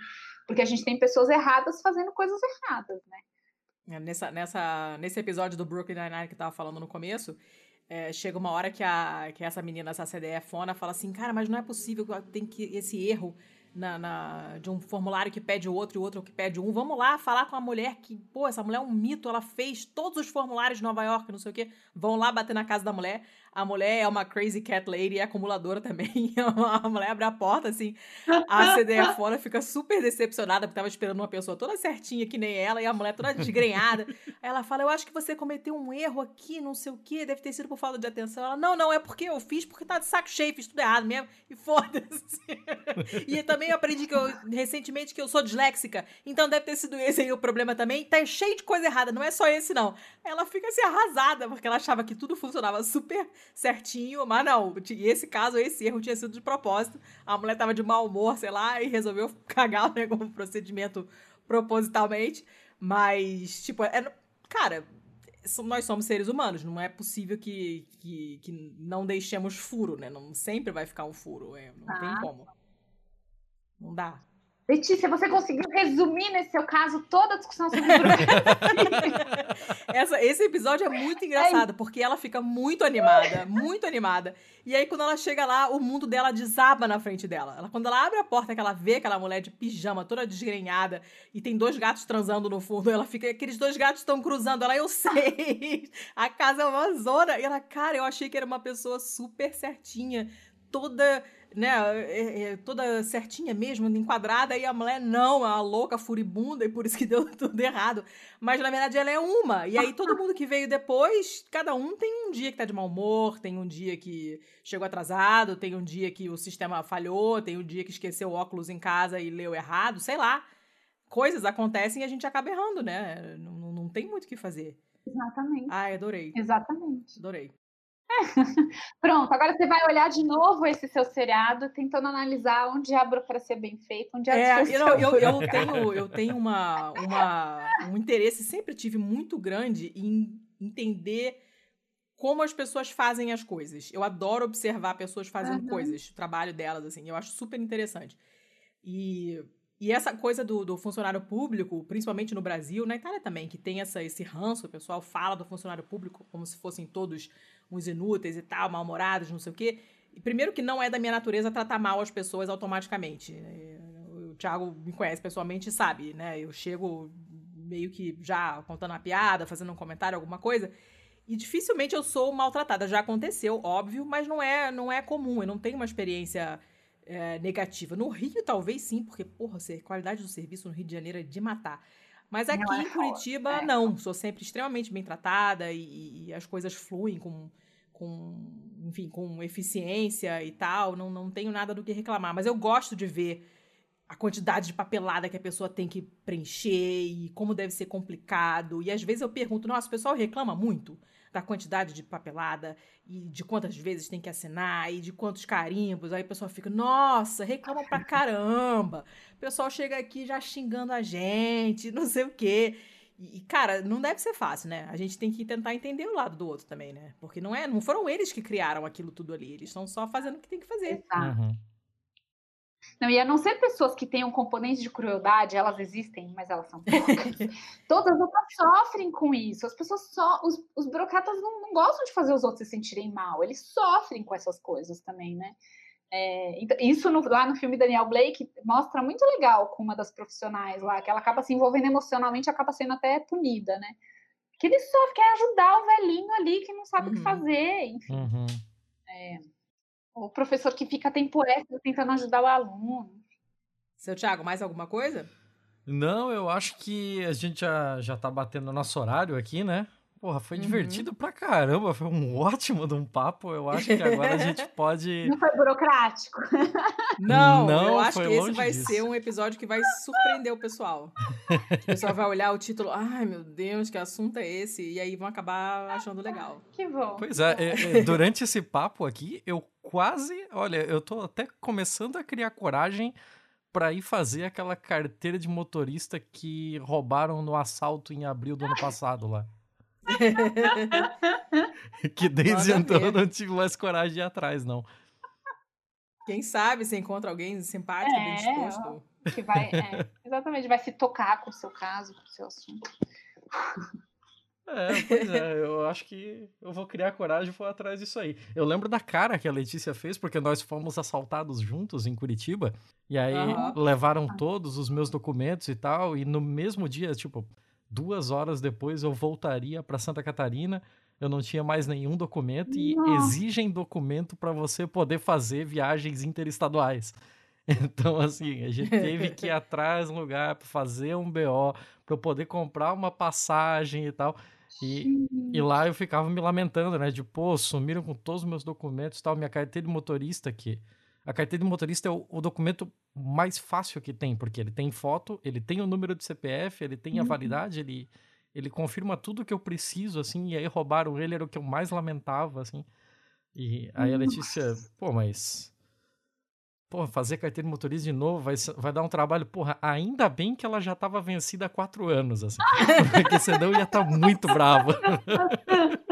porque a gente tem pessoas erradas fazendo coisas erradas, né? É, nessa, nessa, nesse episódio do Brooklyn Nine-Nine que eu tava falando no começo, é, chega uma hora que, a, que essa menina, essa CDE fona, fala assim, cara, mas não é possível que tem que esse erro na, na, de um formulário que pede outro e outro que pede um. Vamos lá falar com a mulher que, pô, essa mulher é um mito, ela fez todos os formulários de Nova York, não sei o quê. Vão lá bater na casa da mulher. A mulher é uma crazy cat lady, é acumuladora também. *laughs* a mulher abre a porta, assim. A CDE *laughs* fora fica super decepcionada, porque tava esperando uma pessoa toda certinha, que nem ela, e a mulher toda desgrenhada. Aí ela fala: Eu acho que você cometeu um erro aqui, não sei o quê, deve ter sido por falta de atenção. Ela: Não, não, é porque eu fiz porque tá de saco cheio, fiz tudo errado mesmo. E foda-se. *laughs* e também aprendi que eu, recentemente que eu sou disléxica, então deve ter sido esse aí o problema também. Tá cheio de coisa errada, não é só esse, não. Ela fica assim arrasada, porque ela achava que tudo funcionava super certinho, mas não, esse caso, esse erro tinha sido de propósito. A mulher tava de mau humor, sei lá, e resolveu *laughs* cagar né, como procedimento propositalmente. Mas, tipo, é, cara, nós somos seres humanos, não é possível que, que, que não deixemos furo, né? Não sempre vai ficar um furo, é, não ah. tem como. Não dá. Letícia, você conseguiu resumir nesse seu caso toda a discussão sobre *laughs* Essa, Esse episódio é muito engraçado, é. porque ela fica muito animada, muito animada. E aí, quando ela chega lá, o mundo dela desaba na frente dela. Ela, quando ela abre a porta, que ela vê aquela mulher de pijama, toda desgrenhada, e tem dois gatos transando no fundo, ela fica, aqueles dois gatos estão cruzando. Ela, eu sei, a casa é uma zona. E ela, cara, eu achei que era uma pessoa super certinha, toda né, é, é, toda certinha mesmo, enquadrada, e a mulher não, é uma louca furibunda, e por isso que *laughs* deu tudo errado. Mas na verdade ela é uma. E aí todo mundo que veio depois, cada um tem um dia que tá de mau humor, tem um dia que chegou atrasado, tem um dia que o sistema falhou, tem um dia que esqueceu o óculos em casa e leu errado, sei lá. Coisas acontecem e a gente acaba errando, né? Não, não tem muito o que fazer. Exatamente. Ai, adorei. Exatamente. Adorei. *laughs* Pronto, agora você vai olhar de novo esse seu seriado, tentando analisar onde a burocracia é bem feita, onde a é, eu, eu, eu, tenho, eu tenho uma, uma, um interesse, sempre tive muito grande em entender como as pessoas fazem as coisas. Eu adoro observar pessoas fazendo uhum. coisas, o trabalho delas, assim, eu acho super interessante. E e essa coisa do, do, funcionário público, principalmente no Brasil, na Itália também, que tem essa, esse ranço, o pessoal fala do funcionário público como se fossem todos uns inúteis e tal, mal-humorados, não sei o quê. Primeiro que não é da minha natureza tratar mal as pessoas automaticamente. O Thiago me conhece pessoalmente e sabe, né? Eu chego meio que já contando uma piada, fazendo um comentário, alguma coisa, e dificilmente eu sou maltratada. Já aconteceu, óbvio, mas não é, não é comum. Eu não tenho uma experiência é, negativa. No Rio, talvez sim, porque, porra, a qualidade do serviço no Rio de Janeiro é de matar. Mas aqui é em Curitiba, é. não. Sou sempre extremamente bem tratada e, e, as coisas fluem com, com, enfim, com eficiência e tal. Não, não tenho nada do que reclamar. Mas eu gosto de ver a quantidade de papelada que a pessoa tem que preencher e como deve ser complicado. E às vezes eu pergunto, nossa, o pessoal reclama muito da quantidade de papelada e de quantas vezes tem que assinar e de quantos carimbos. Aí o pessoal fica, nossa, reclama pra *laughs* caramba. O pessoal chega aqui já xingando a gente, não sei o quê. E, cara, não deve ser fácil, né? A gente tem que tentar entender o lado do outro também, né? Porque não é, não foram eles que criaram aquilo tudo ali, eles estão só fazendo o que tem que fazer. Exato. Uhum. Não, e a não ser pessoas que tenham componentes de crueldade, elas existem, mas elas são poucas. *laughs* Todas elas sofrem com isso. As pessoas só. Os, os burocratas não, não, gostam de fazer os outros se sentirem mal. Eles sofrem com essas coisas também, né? É, então, isso no, lá no filme Daniel Blake mostra muito legal com uma das profissionais lá, que ela acaba se envolvendo emocionalmente acaba sendo até punida, né? Que ele só quer ajudar o velhinho ali que não sabe uhum. o que uhum. fazer, enfim. Uhum. É, O professor que fica tempo extra tentando ajudar o aluno. Seu Thiago, mais alguma coisa? Não, eu acho que a gente já, já tá batendo o nosso horário aqui, né? Porra, foi Uhum. divertido pra caramba, foi um *laughs* ótimo de um papo. Eu acho que agora a gente *laughs* pode. Não foi burocrático. Não, Não, eu acho que esse vai disso. ser um episódio que vai surpreender o pessoal. O pessoal vai olhar o título, ai meu Deus, que assunto é esse? E aí vão acabar achando legal. *laughs* Que bom. Pois é, é, é, durante esse papo aqui, eu quase. Olha, eu tô até começando a criar coragem pra ir fazer aquela carteira de motorista que roubaram no assalto em abril do ano passado lá. *laughs* Que desde Manda então ver. eu não tive mais coragem de ir atrás, não. Quem sabe você encontra alguém simpático, bem É, disposto. Que vai, é, exatamente, vai se tocar com o seu caso, com o seu assunto. É, pois é, eu acho que eu vou criar coragem e vou atrás disso aí. Eu lembro da cara que a Letícia fez, porque nós fomos assaltados juntos em Curitiba, e aí Aham. levaram todos os meus documentos e tal, e no mesmo dia, tipo, duas horas depois eu voltaria pra Santa Catarina, eu não tinha mais nenhum documento, e exigem documento pra você poder fazer viagens interestaduais. *laughs* Então, assim, a gente teve que ir *laughs* atrás do lugar pra fazer um BO, pra eu poder comprar uma passagem e tal. E, e lá eu ficava me lamentando, né? De, pô, sumiram com todos os meus documentos e tal. Minha carteira de motorista aqui. A carteira de motorista é o, o documento mais fácil que tem, porque ele tem foto, ele tem o número de CPF, ele tem a Uhum. validade, ele, ele confirma tudo que eu preciso, assim. E aí roubaram ele, era o que eu mais lamentava, assim. E aí a Letícia, pô, mas. Pô, fazer carteira de motorista de novo vai, vai dar um trabalho. Porra, ainda bem que ela já tava vencida há quatro anos, assim. *laughs* Porque senão ia estar muito bravo. *laughs*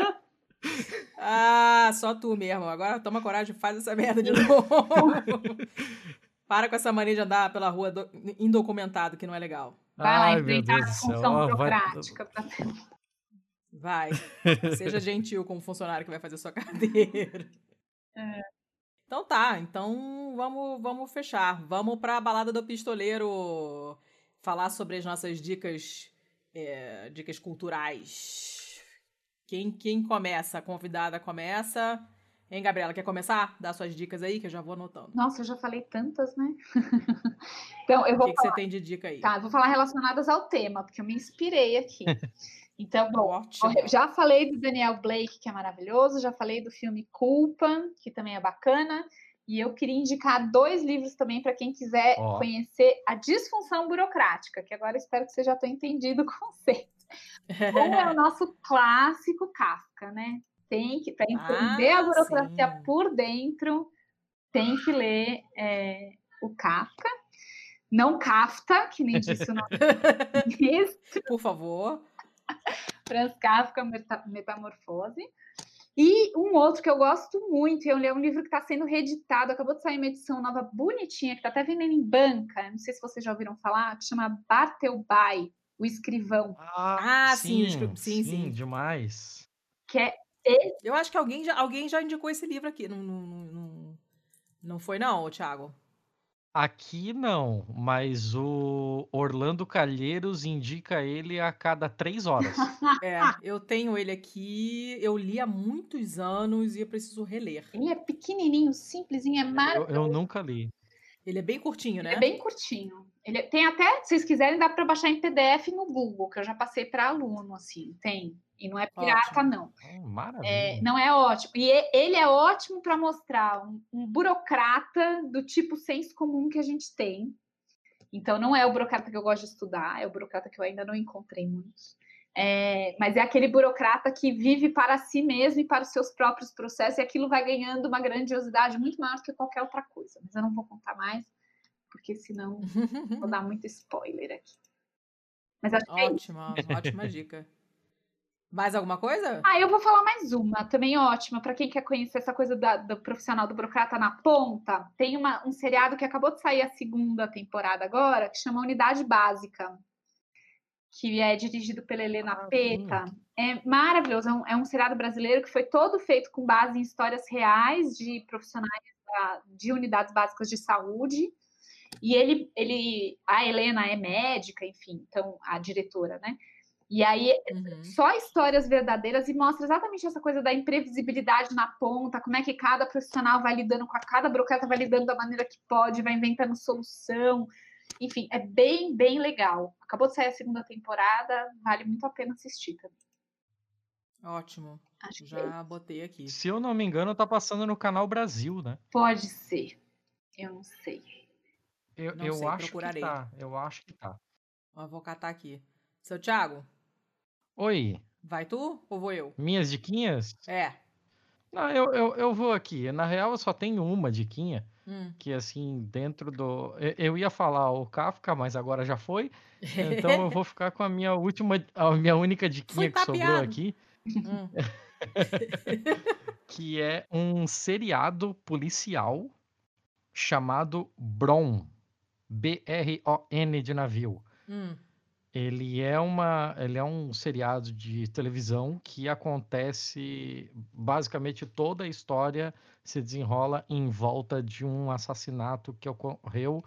Ah, só tu mesmo. Agora toma coragem e faz essa merda de novo. *laughs* Para com essa mania de andar pela rua do- indocumentado, que não é legal. Vai lá enfrentar a função vai- burocrática. pra- Vai. *laughs* Seja gentil com o funcionário que vai fazer sua *laughs* carteira. Então tá, então vamos, vamos fechar. Vamos pra balada do pistoleiro falar sobre as nossas dicas, é, dicas culturais. Quem, quem começa? A convidada começa. Hein, Gabriela, quer começar? Dá suas dicas aí, que eu já vou anotando. Nossa, eu já falei tantas, né? *laughs* então, eu O vou que, que você tem de dica aí? Tá, eu vou falar relacionadas ao tema, porque eu me inspirei aqui. *laughs* Então, bom, Ótimo. já falei do Daniel Blake, que é maravilhoso, já falei do filme Culpa, que também é bacana, e eu queria indicar dois livros também para quem quiser Ó. conhecer a disfunção burocrática, que agora espero que você já tenha entendido *laughs* o conceito. Um é o *laughs* nosso clássico Kafka, né? Tem que, para entender Ah, a burocracia sim. por dentro, tem que ler é, o Kafka. Não Kafta, que nem disse o nome *laughs* Por favor. Franz Kafka, Meta- Metamorfose. E um outro que eu gosto muito, eu li é um livro que está sendo reeditado, acabou de sair uma edição nova bonitinha, que está até vendendo em banca, não sei se vocês já ouviram falar, que chama Bartelbai, o escrivão, Ah, sim, sim, sim, sim. demais. que é Eu acho que alguém já, alguém já indicou esse livro aqui. Não, não, não, não- foi, não, Thiago? Aqui não, mas o Orlando Calheiros indica ele a cada três horas. *laughs* É, eu tenho ele aqui. Eu li há muitos anos e eu preciso reler. Ele é pequenininho, simplesinho, é eu, maravilhoso. eu nunca li. Ele é bem curtinho, Ele né? é bem curtinho. Ele é- tem até, se vocês quiserem, dá para baixar em PDF no Google, que eu já passei para aluno, assim, tem. E não é pirata, Ótimo. não. Oh, maravilha. É, não é ótimo. E e- ele é ótimo para mostrar um, um burocrata do tipo senso comum que a gente tem. Então, não é o burocrata que eu gosto de estudar, é o burocrata que eu ainda não encontrei muitos. É, mas é aquele burocrata que vive para si mesmo e para os seus próprios processos, e aquilo vai ganhando uma grandiosidade muito maior do que qualquer outra coisa. Mas eu não vou contar mais, porque senão *laughs* vou dar muito spoiler aqui. Mas acho que é. Ótima, ótima dica. Mais alguma coisa? Ah, eu vou falar mais uma, também ótima, para quem quer conhecer essa coisa da- do profissional do burocrata na ponta. Tem uma- um seriado que acabou de sair a segunda temporada agora, que chama Unidade Básica, que é dirigido pela Helena Ah, Peta. É maravilhoso, é um, é um seriado brasileiro que foi todo feito com base em histórias reais de profissionais da- de unidades básicas de saúde. E ele, ele, a Helena é médica, enfim, então a diretora, né? E aí, Uhum. só histórias verdadeiras e mostra exatamente essa coisa da imprevisibilidade na ponta, como é que cada profissional vai lidando com a cada burocrata vai lidando da maneira que pode, vai inventando solução. Enfim, é bem, bem legal. Acabou de sair a segunda temporada, vale muito a pena assistir também. Ótimo. Acho que Já botei aqui. Se eu não me engano, tá passando no canal Brasil, né? pode ser. Eu não sei. Eu, Não eu sei, acho procurarei. que tá. Eu acho que tá. Ó, vou catar aqui. Seu Thiago, Oi, vai tu ou vou eu? minhas diquinhas? É. Não, eu, eu, eu vou aqui. Na real, eu só tenho uma diquinha, Hum. que assim, dentro do. Eu, ia falar o Kafka, mas agora já foi. Então eu vou *laughs* ficar com a minha última, a minha única diquinha que sobrou aqui, Hum. *laughs* que é um seriado policial chamado Bron. B-R-O-N de navio. Hum. Ele é uma, ele é um seriado de televisão que acontece basicamente toda a história se desenrola em volta de um assassinato que ocorreu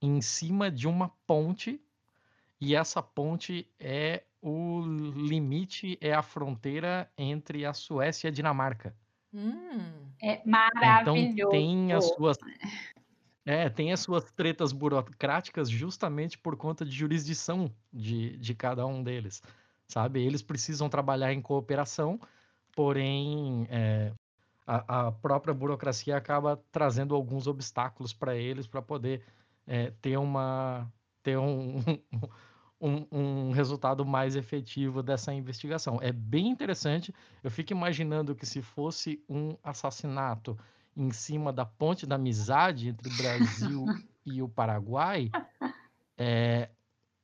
em cima de uma ponte e essa ponte é o limite, é a fronteira entre a Suécia e a Dinamarca. Hum. É Então maravilhoso. tem as suas é, tem as suas tretas burocráticas justamente por conta de jurisdição de, de cada um deles, sabe? Eles precisam trabalhar em cooperação, porém é, a, a própria burocracia acaba trazendo alguns obstáculos para eles para poder é, ter uma ter um, *laughs* um, um resultado mais efetivo dessa investigação. É bem interessante. Eu fico imaginando que se fosse um assassinato em cima da ponte da amizade entre o Brasil *laughs* e o Paraguai, é,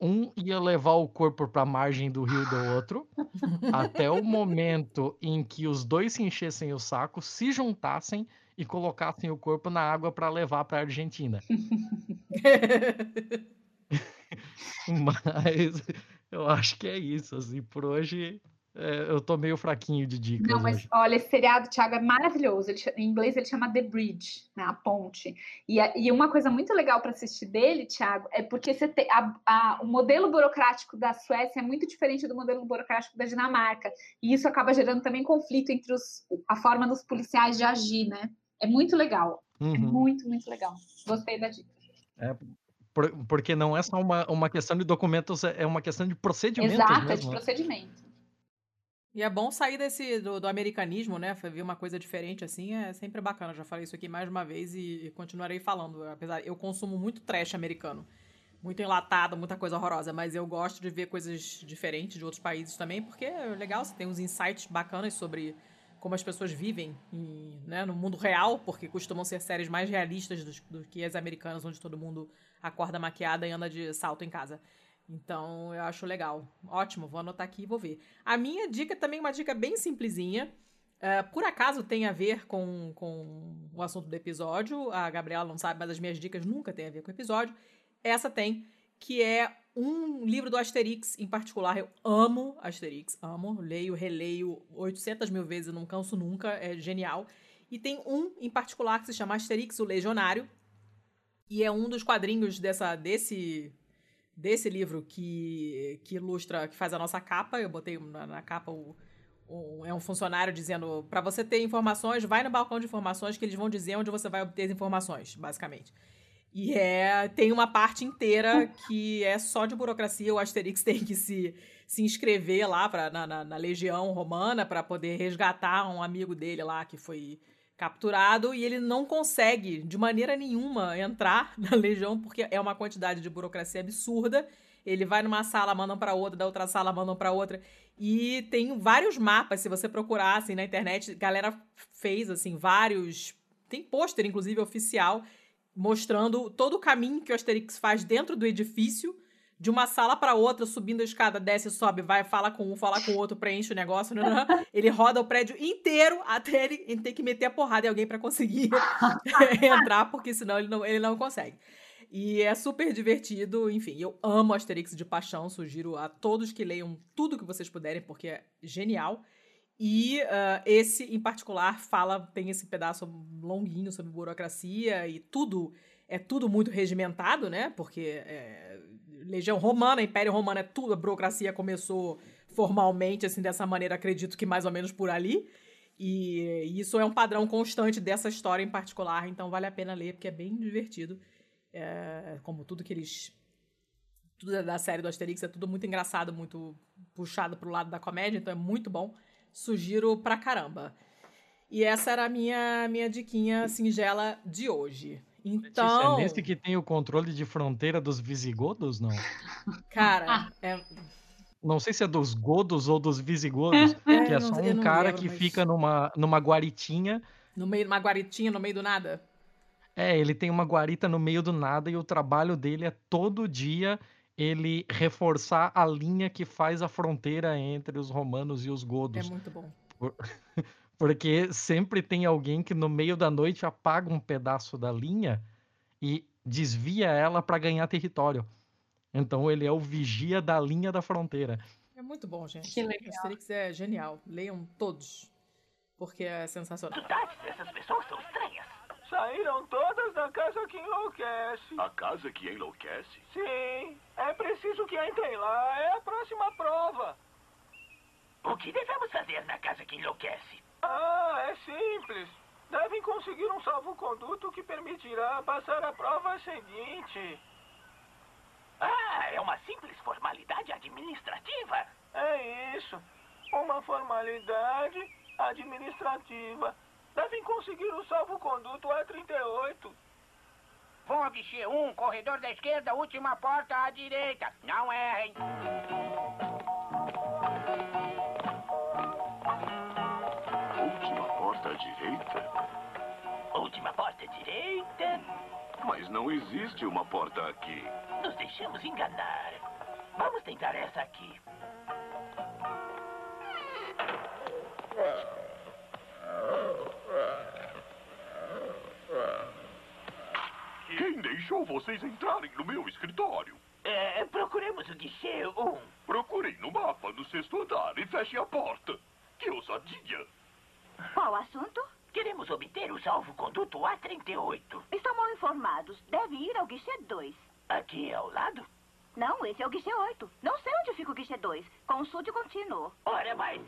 um ia levar o corpo para a margem do rio do outro, até o momento em que os dois se enchessem o saco, se juntassem e colocassem o corpo na água para levar para a Argentina. *laughs* *laughs* Mas eu acho que é isso, assim, por hoje é, eu tô meio fraquinho de dicas Não, mas hoje. olha, esse seriado, Thiago, é maravilhoso. Ele em inglês ele chama The Bridge, né, a ponte. E, e uma coisa muito legal para assistir dele, Thiago, é porque você tem a- a- o modelo burocrático da Suécia é muito diferente do modelo burocrático da Dinamarca. E isso acaba gerando também conflito entre os, a forma dos policiais de agir, né? É muito legal. É Uhum. muito, muito legal. Gostei da dica. Por- porque não é só uma, uma questão de documentos, é é uma questão de procedimentos Exato, é de mesmo. né? procedimento. E é bom sair desse do, do americanismo, né? Ver uma coisa diferente assim é sempre bacana. Já falei isso aqui mais uma vez e, e continuarei falando. Apesar, eu consumo muito trash americano. Muito enlatado, muita coisa horrorosa. Mas eu gosto de ver coisas diferentes de outros países também, porque é legal, você tem uns insights bacanas sobre como as pessoas vivem em- né, no mundo real, porque costumam ser séries mais realistas dos- do, que as americanas, onde todo mundo acorda maquiada e anda de salto em casa. Então, eu acho legal. Ótimo, vou anotar aqui e vou ver. A minha dica também é uma dica bem simplesinha. É, por acaso tem a ver com, com o assunto do episódio. A Gabriela não sabe, mas as minhas dicas nunca têm a ver com o episódio. Essa tem, que é um livro do Asterix em particular. Eu amo Asterix, amo. Leio, releio 800 mil vezes não canso nunca. É genial. E tem um em particular que se chama Asterix, o Legionário. E é um dos quadrinhos dessa, desse, desse livro que, que ilustra, que faz a nossa capa. Eu botei na, na capa o, o- é um funcionário dizendo para você ter informações, vai no balcão de informações que eles vão dizer onde você vai obter as informações, basicamente. E é, tem uma parte inteira que é só de burocracia. O Asterix *laughs* tem que se, se inscrever lá pra, na, na, na Legião Romana para poder resgatar um amigo dele lá que foi capturado e ele não consegue de maneira nenhuma entrar *laughs* na Legião porque é uma quantidade de burocracia absurda. Ele vai numa sala, mandam para outra, da outra sala, mandam para outra. E tem vários mapas, se você procurar assim na internet, galera fez assim vários, tem pôster inclusive oficial mostrando todo o caminho que o Asterix faz dentro do edifício, de uma sala para outra, subindo a escada, desce, sobe, vai, fala com um, fala com o outro, preenche o negócio. nananã. *laughs* Ele roda o prédio inteiro até ele, ele ter que meter a porrada em alguém para conseguir *laughs* entrar, porque senão ele não, ele não consegue. E é super divertido, enfim, eu amo Asterix de paixão, sugiro a todos que leiam tudo que vocês puderem, porque é genial. E ah, esse, em particular, fala, tem esse pedaço longuinho sobre burocracia e tudo, é tudo muito regimentado, né? Porque é, Legião Romana, Império Romano é tudo, a burocracia começou formalmente, assim, dessa maneira, acredito que mais ou menos por ali. E isso é um padrão constante dessa história em particular, então vale a pena ler, porque é bem divertido. É, como tudo que eles. Tudo da série do Asterix é tudo muito engraçado, muito puxado pro lado da comédia, então é muito bom. Sugiro pra caramba. E essa era a minha, minha diquinha singela de hoje. Então. Letícia, é nesse que tem o controle de fronteira dos visigodos, não? Cara, é, Não sei se é dos godos ou dos visigodos, *laughs* É, que é só um cara lembro, que mas- fica numa, numa guaritinha. no meio de uma guaritinha, no meio do nada. É, ele tem uma guarita no meio do nada e o trabalho dele é todo dia ele reforçar a linha que faz a fronteira entre os romanos e os É godos. muito bom. Porque sempre tem alguém que no meio da noite apaga um pedaço da linha e desvia ela para ganhar território. Então ele é o vigia da linha da fronteira. É muito bom, gente. Que legal. Asterix é genial. Leiam todos. Porque é sensacional. Essas pessoas são estranhas. Saíram todas da casa que enlouquece. A casa que enlouquece? Sim, é preciso que entrem lá. É a próxima prova. O que devemos fazer na casa que enlouquece? Ah, é simples. Devem conseguir um salvo-conduto que permitirá passar a prova seguinte. Ah, é uma simples formalidade administrativa. É isso. Uma formalidade administrativa. Devem conseguir o salvo-conduto A38. Vão ao guichê 1, corredor da esquerda, última porta à direita. Não errem. Direita? Última porta à direita. Mas não existe uma porta aqui. Nos deixamos enganar. Vamos tentar essa aqui. Quem deixou vocês entrarem no meu escritório? É, procuremos o guichê 1. Procurem no mapa no sexto andar e fechem a porta. Que ousadia! Qual o assunto? Queremos obter o salvo-conduto A38. Estão mal informados. Deve ir ao guichê 2. Aqui ao lado? Não, esse é o guichê 8. Não sei onde fica o guichê 2. Consulte o contínuo. Ora, mas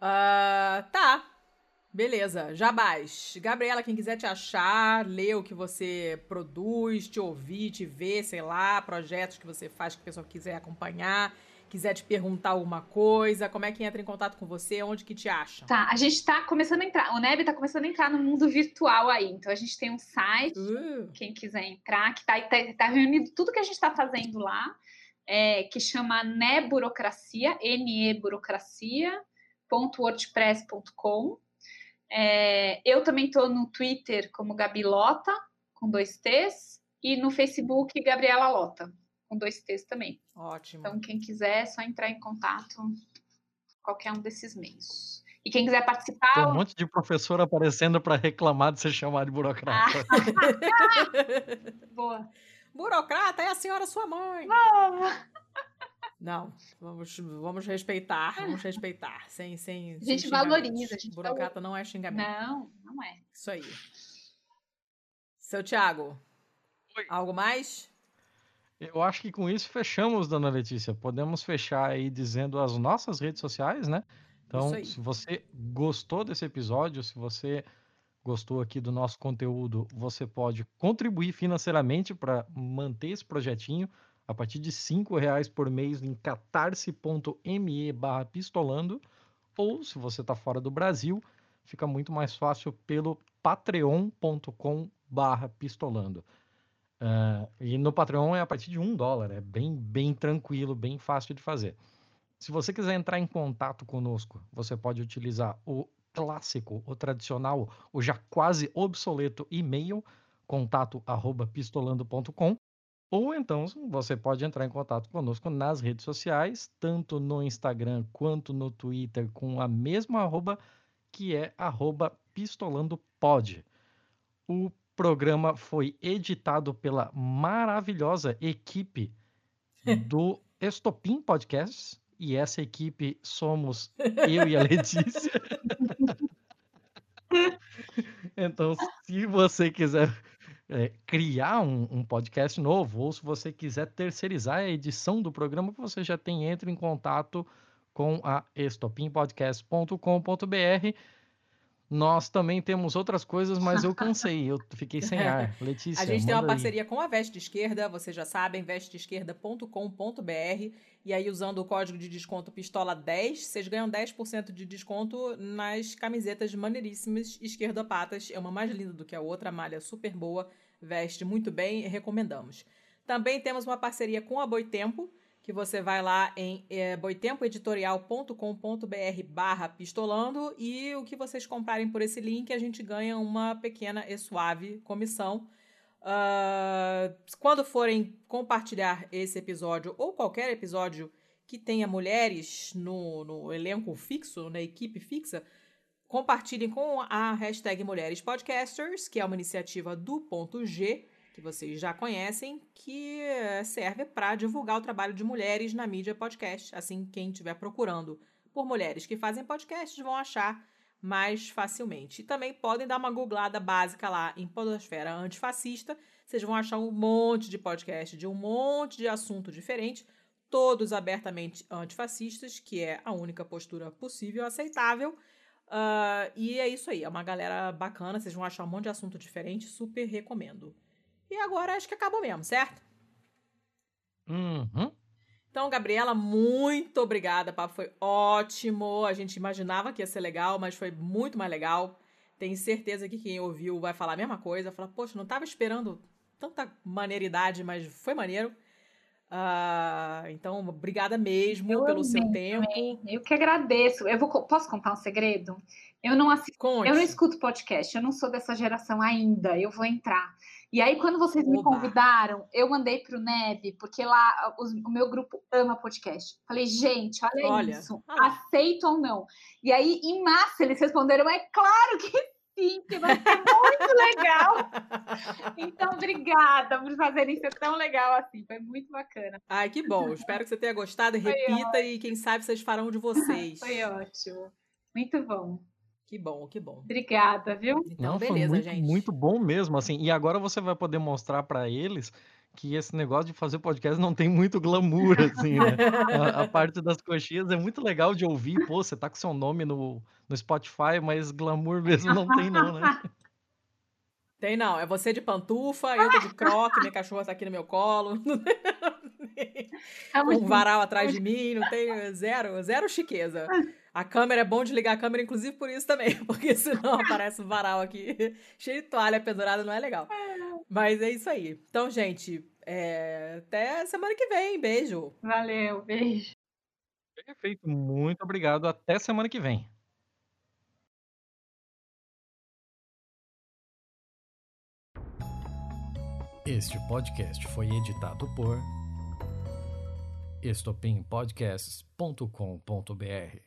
Ah, tá. Beleza. Jabás. Gabriela, quem quiser te achar, ler o que você produz, te ouvir, te ver, sei lá, projetos que você faz que a pessoa quiser acompanhar, quiser te perguntar alguma coisa, como é que entra em contato com você, onde que te acham? Tá, a gente tá começando a entrar, o Neb tá começando a entrar no mundo virtual aí. Então a gente tem um site, Uh, quem quiser entrar, que tá, tá, tá reunindo tudo que a gente tá fazendo lá, é, que chama Neburocracia, neburocracia.wordpress.com. É, eu também tô no Twitter como Gabilota, com dois T's, e no Facebook Gabriela Lota, com dois T's também. ótimo. Então, quem quiser, é só entrar em contato qualquer um desses meios. E quem quiser participar, Tem um monte de professor aparecendo para reclamar de ser chamado de burocrata. *laughs* boa. Burocrata é a senhora sua mãe. Não, vamos, vamos respeitar, vamos respeitar. Sem, sem, A sem gente xingamentos. valoriza, a gente Burocrata não é xingamento. Não, não é. Isso aí. Seu Thiago, Oi. algo mais? Eu acho que com isso fechamos, dona Letícia. Podemos fechar aí dizendo as nossas redes sociais, né? Então, se você gostou desse episódio, se você gostou aqui do nosso conteúdo, você pode contribuir financeiramente para manter esse projetinho a partir de R$ reais por mês em catarse.me barra pistolando, ou se você está fora do Brasil, fica muito mais fácil pelo patreon.com barra pistolando. Ah, e no Patreon é a partir de um dólar, é bem, bem tranquilo, bem fácil de fazer. Se você quiser entrar em contato conosco, você pode utilizar o clássico, o tradicional, o já quase obsoleto e-mail, contato arroba pistolando.com, ou então você pode entrar em contato conosco nas redes sociais, tanto no Instagram quanto no Twitter, com a mesma arroba, que é arroba pistolandopod. O programa foi editado pela maravilhosa equipe *laughs* do Estopim Podcasts. E essa equipe somos eu e a Letícia. *laughs* então, se você quiser é, criar um, um, podcast novo, ou se você quiser terceirizar a edição do programa que você já tem, entre em contato com a estopimpodcast.com.br nós também temos outras coisas, mas eu cansei, eu fiquei sem *laughs* ar. Letícia, A gente tem uma aí. parceria com a Veste Esquerda, vocês já sabem, vesteesquerda.com.br. E aí, usando o código de desconto Pistola10, vocês ganham 10% de desconto nas camisetas maneiríssimas esquerdopatas. É uma mais linda do que a outra, a malha super boa, veste muito bem, recomendamos. Também temos uma parceria com a Boitempo, que você vai lá em é, boitempoeditorial.com.br barra pistolando e o que vocês comprarem por esse link a gente ganha uma pequena e suave comissão. Uh, quando forem compartilhar esse episódio ou qualquer episódio que tenha mulheres no, no elenco fixo, na equipe fixa, compartilhem com a hashtag Mulheres Podcasters, que é uma iniciativa do ponto G, que vocês já conhecem, que serve para divulgar o trabalho de mulheres na mídia podcast. Assim, quem estiver procurando por mulheres que fazem podcasts vão achar mais facilmente. E também podem dar uma googlada básica lá em Podosfera Antifascista. Vocês vão achar um monte de podcast de um monte de assunto diferente, todos abertamente antifascistas, que é a única postura possível aceitável. Uh, e é isso aí, é uma galera bacana, vocês vão achar um monte de assunto diferente, super recomendo. E agora acho que acabou mesmo, certo? Uhum. Então, Gabriela, muito obrigada. O papo foi ótimo. A gente imaginava que ia ser legal, mas foi muito mais legal. Tenho certeza que quem ouviu vai falar a mesma coisa. Falar, poxa, não estava esperando tanta maneiridade, mas foi maneiro. Uh, então, obrigada mesmo eu pelo amei, seu tempo. Amei. Eu que agradeço. Eu vou, posso contar um segredo? Eu não assisto, Conte. eu não escuto podcast, eu não sou dessa geração ainda, eu vou entrar. E aí, quando vocês Oba. me convidaram, eu mandei para o Neb, porque lá os, o meu grupo ama podcast. Falei, gente, olha, olha. isso, ah. aceito ou não? E aí, em massa, eles responderam, é claro que sim, que vai ser muito legal. *laughs* Então, obrigada por fazerem isso tão legal assim. Foi muito bacana. Ai, que bom. Espero que você tenha gostado. Repita e quem sabe vocês farão de vocês. *laughs* Foi ótimo. Muito bom. Que bom, que bom. Obrigada, viu? Então, Não, beleza, muito, gente. Muito bom mesmo, assim. E agora você vai poder mostrar para eles que esse negócio de fazer podcast não tem muito glamour, assim, né? a, a, *laughs* parte das coxinhas é muito legal de ouvir. Pô, você tá com seu nome no, no Spotify, mas glamour mesmo não tem, não, né? *laughs* Tem não, é você de pantufa, eu tô de croque, minha cachorra tá aqui no meu colo. *laughs* um varal atrás de mim, não tem zero, zero chiqueza. A câmera é bom desligar a câmera, inclusive por isso também, *laughs* porque senão aparece um varal aqui *laughs* cheio de toalha pendurada, não é legal. Mas é isso aí. Então, gente, é... até semana que vem. Beijo. Valeu, beijo. Perfeito, muito obrigado. Até semana que vem. Este podcast foi editado por estopimpodcasts.com.br.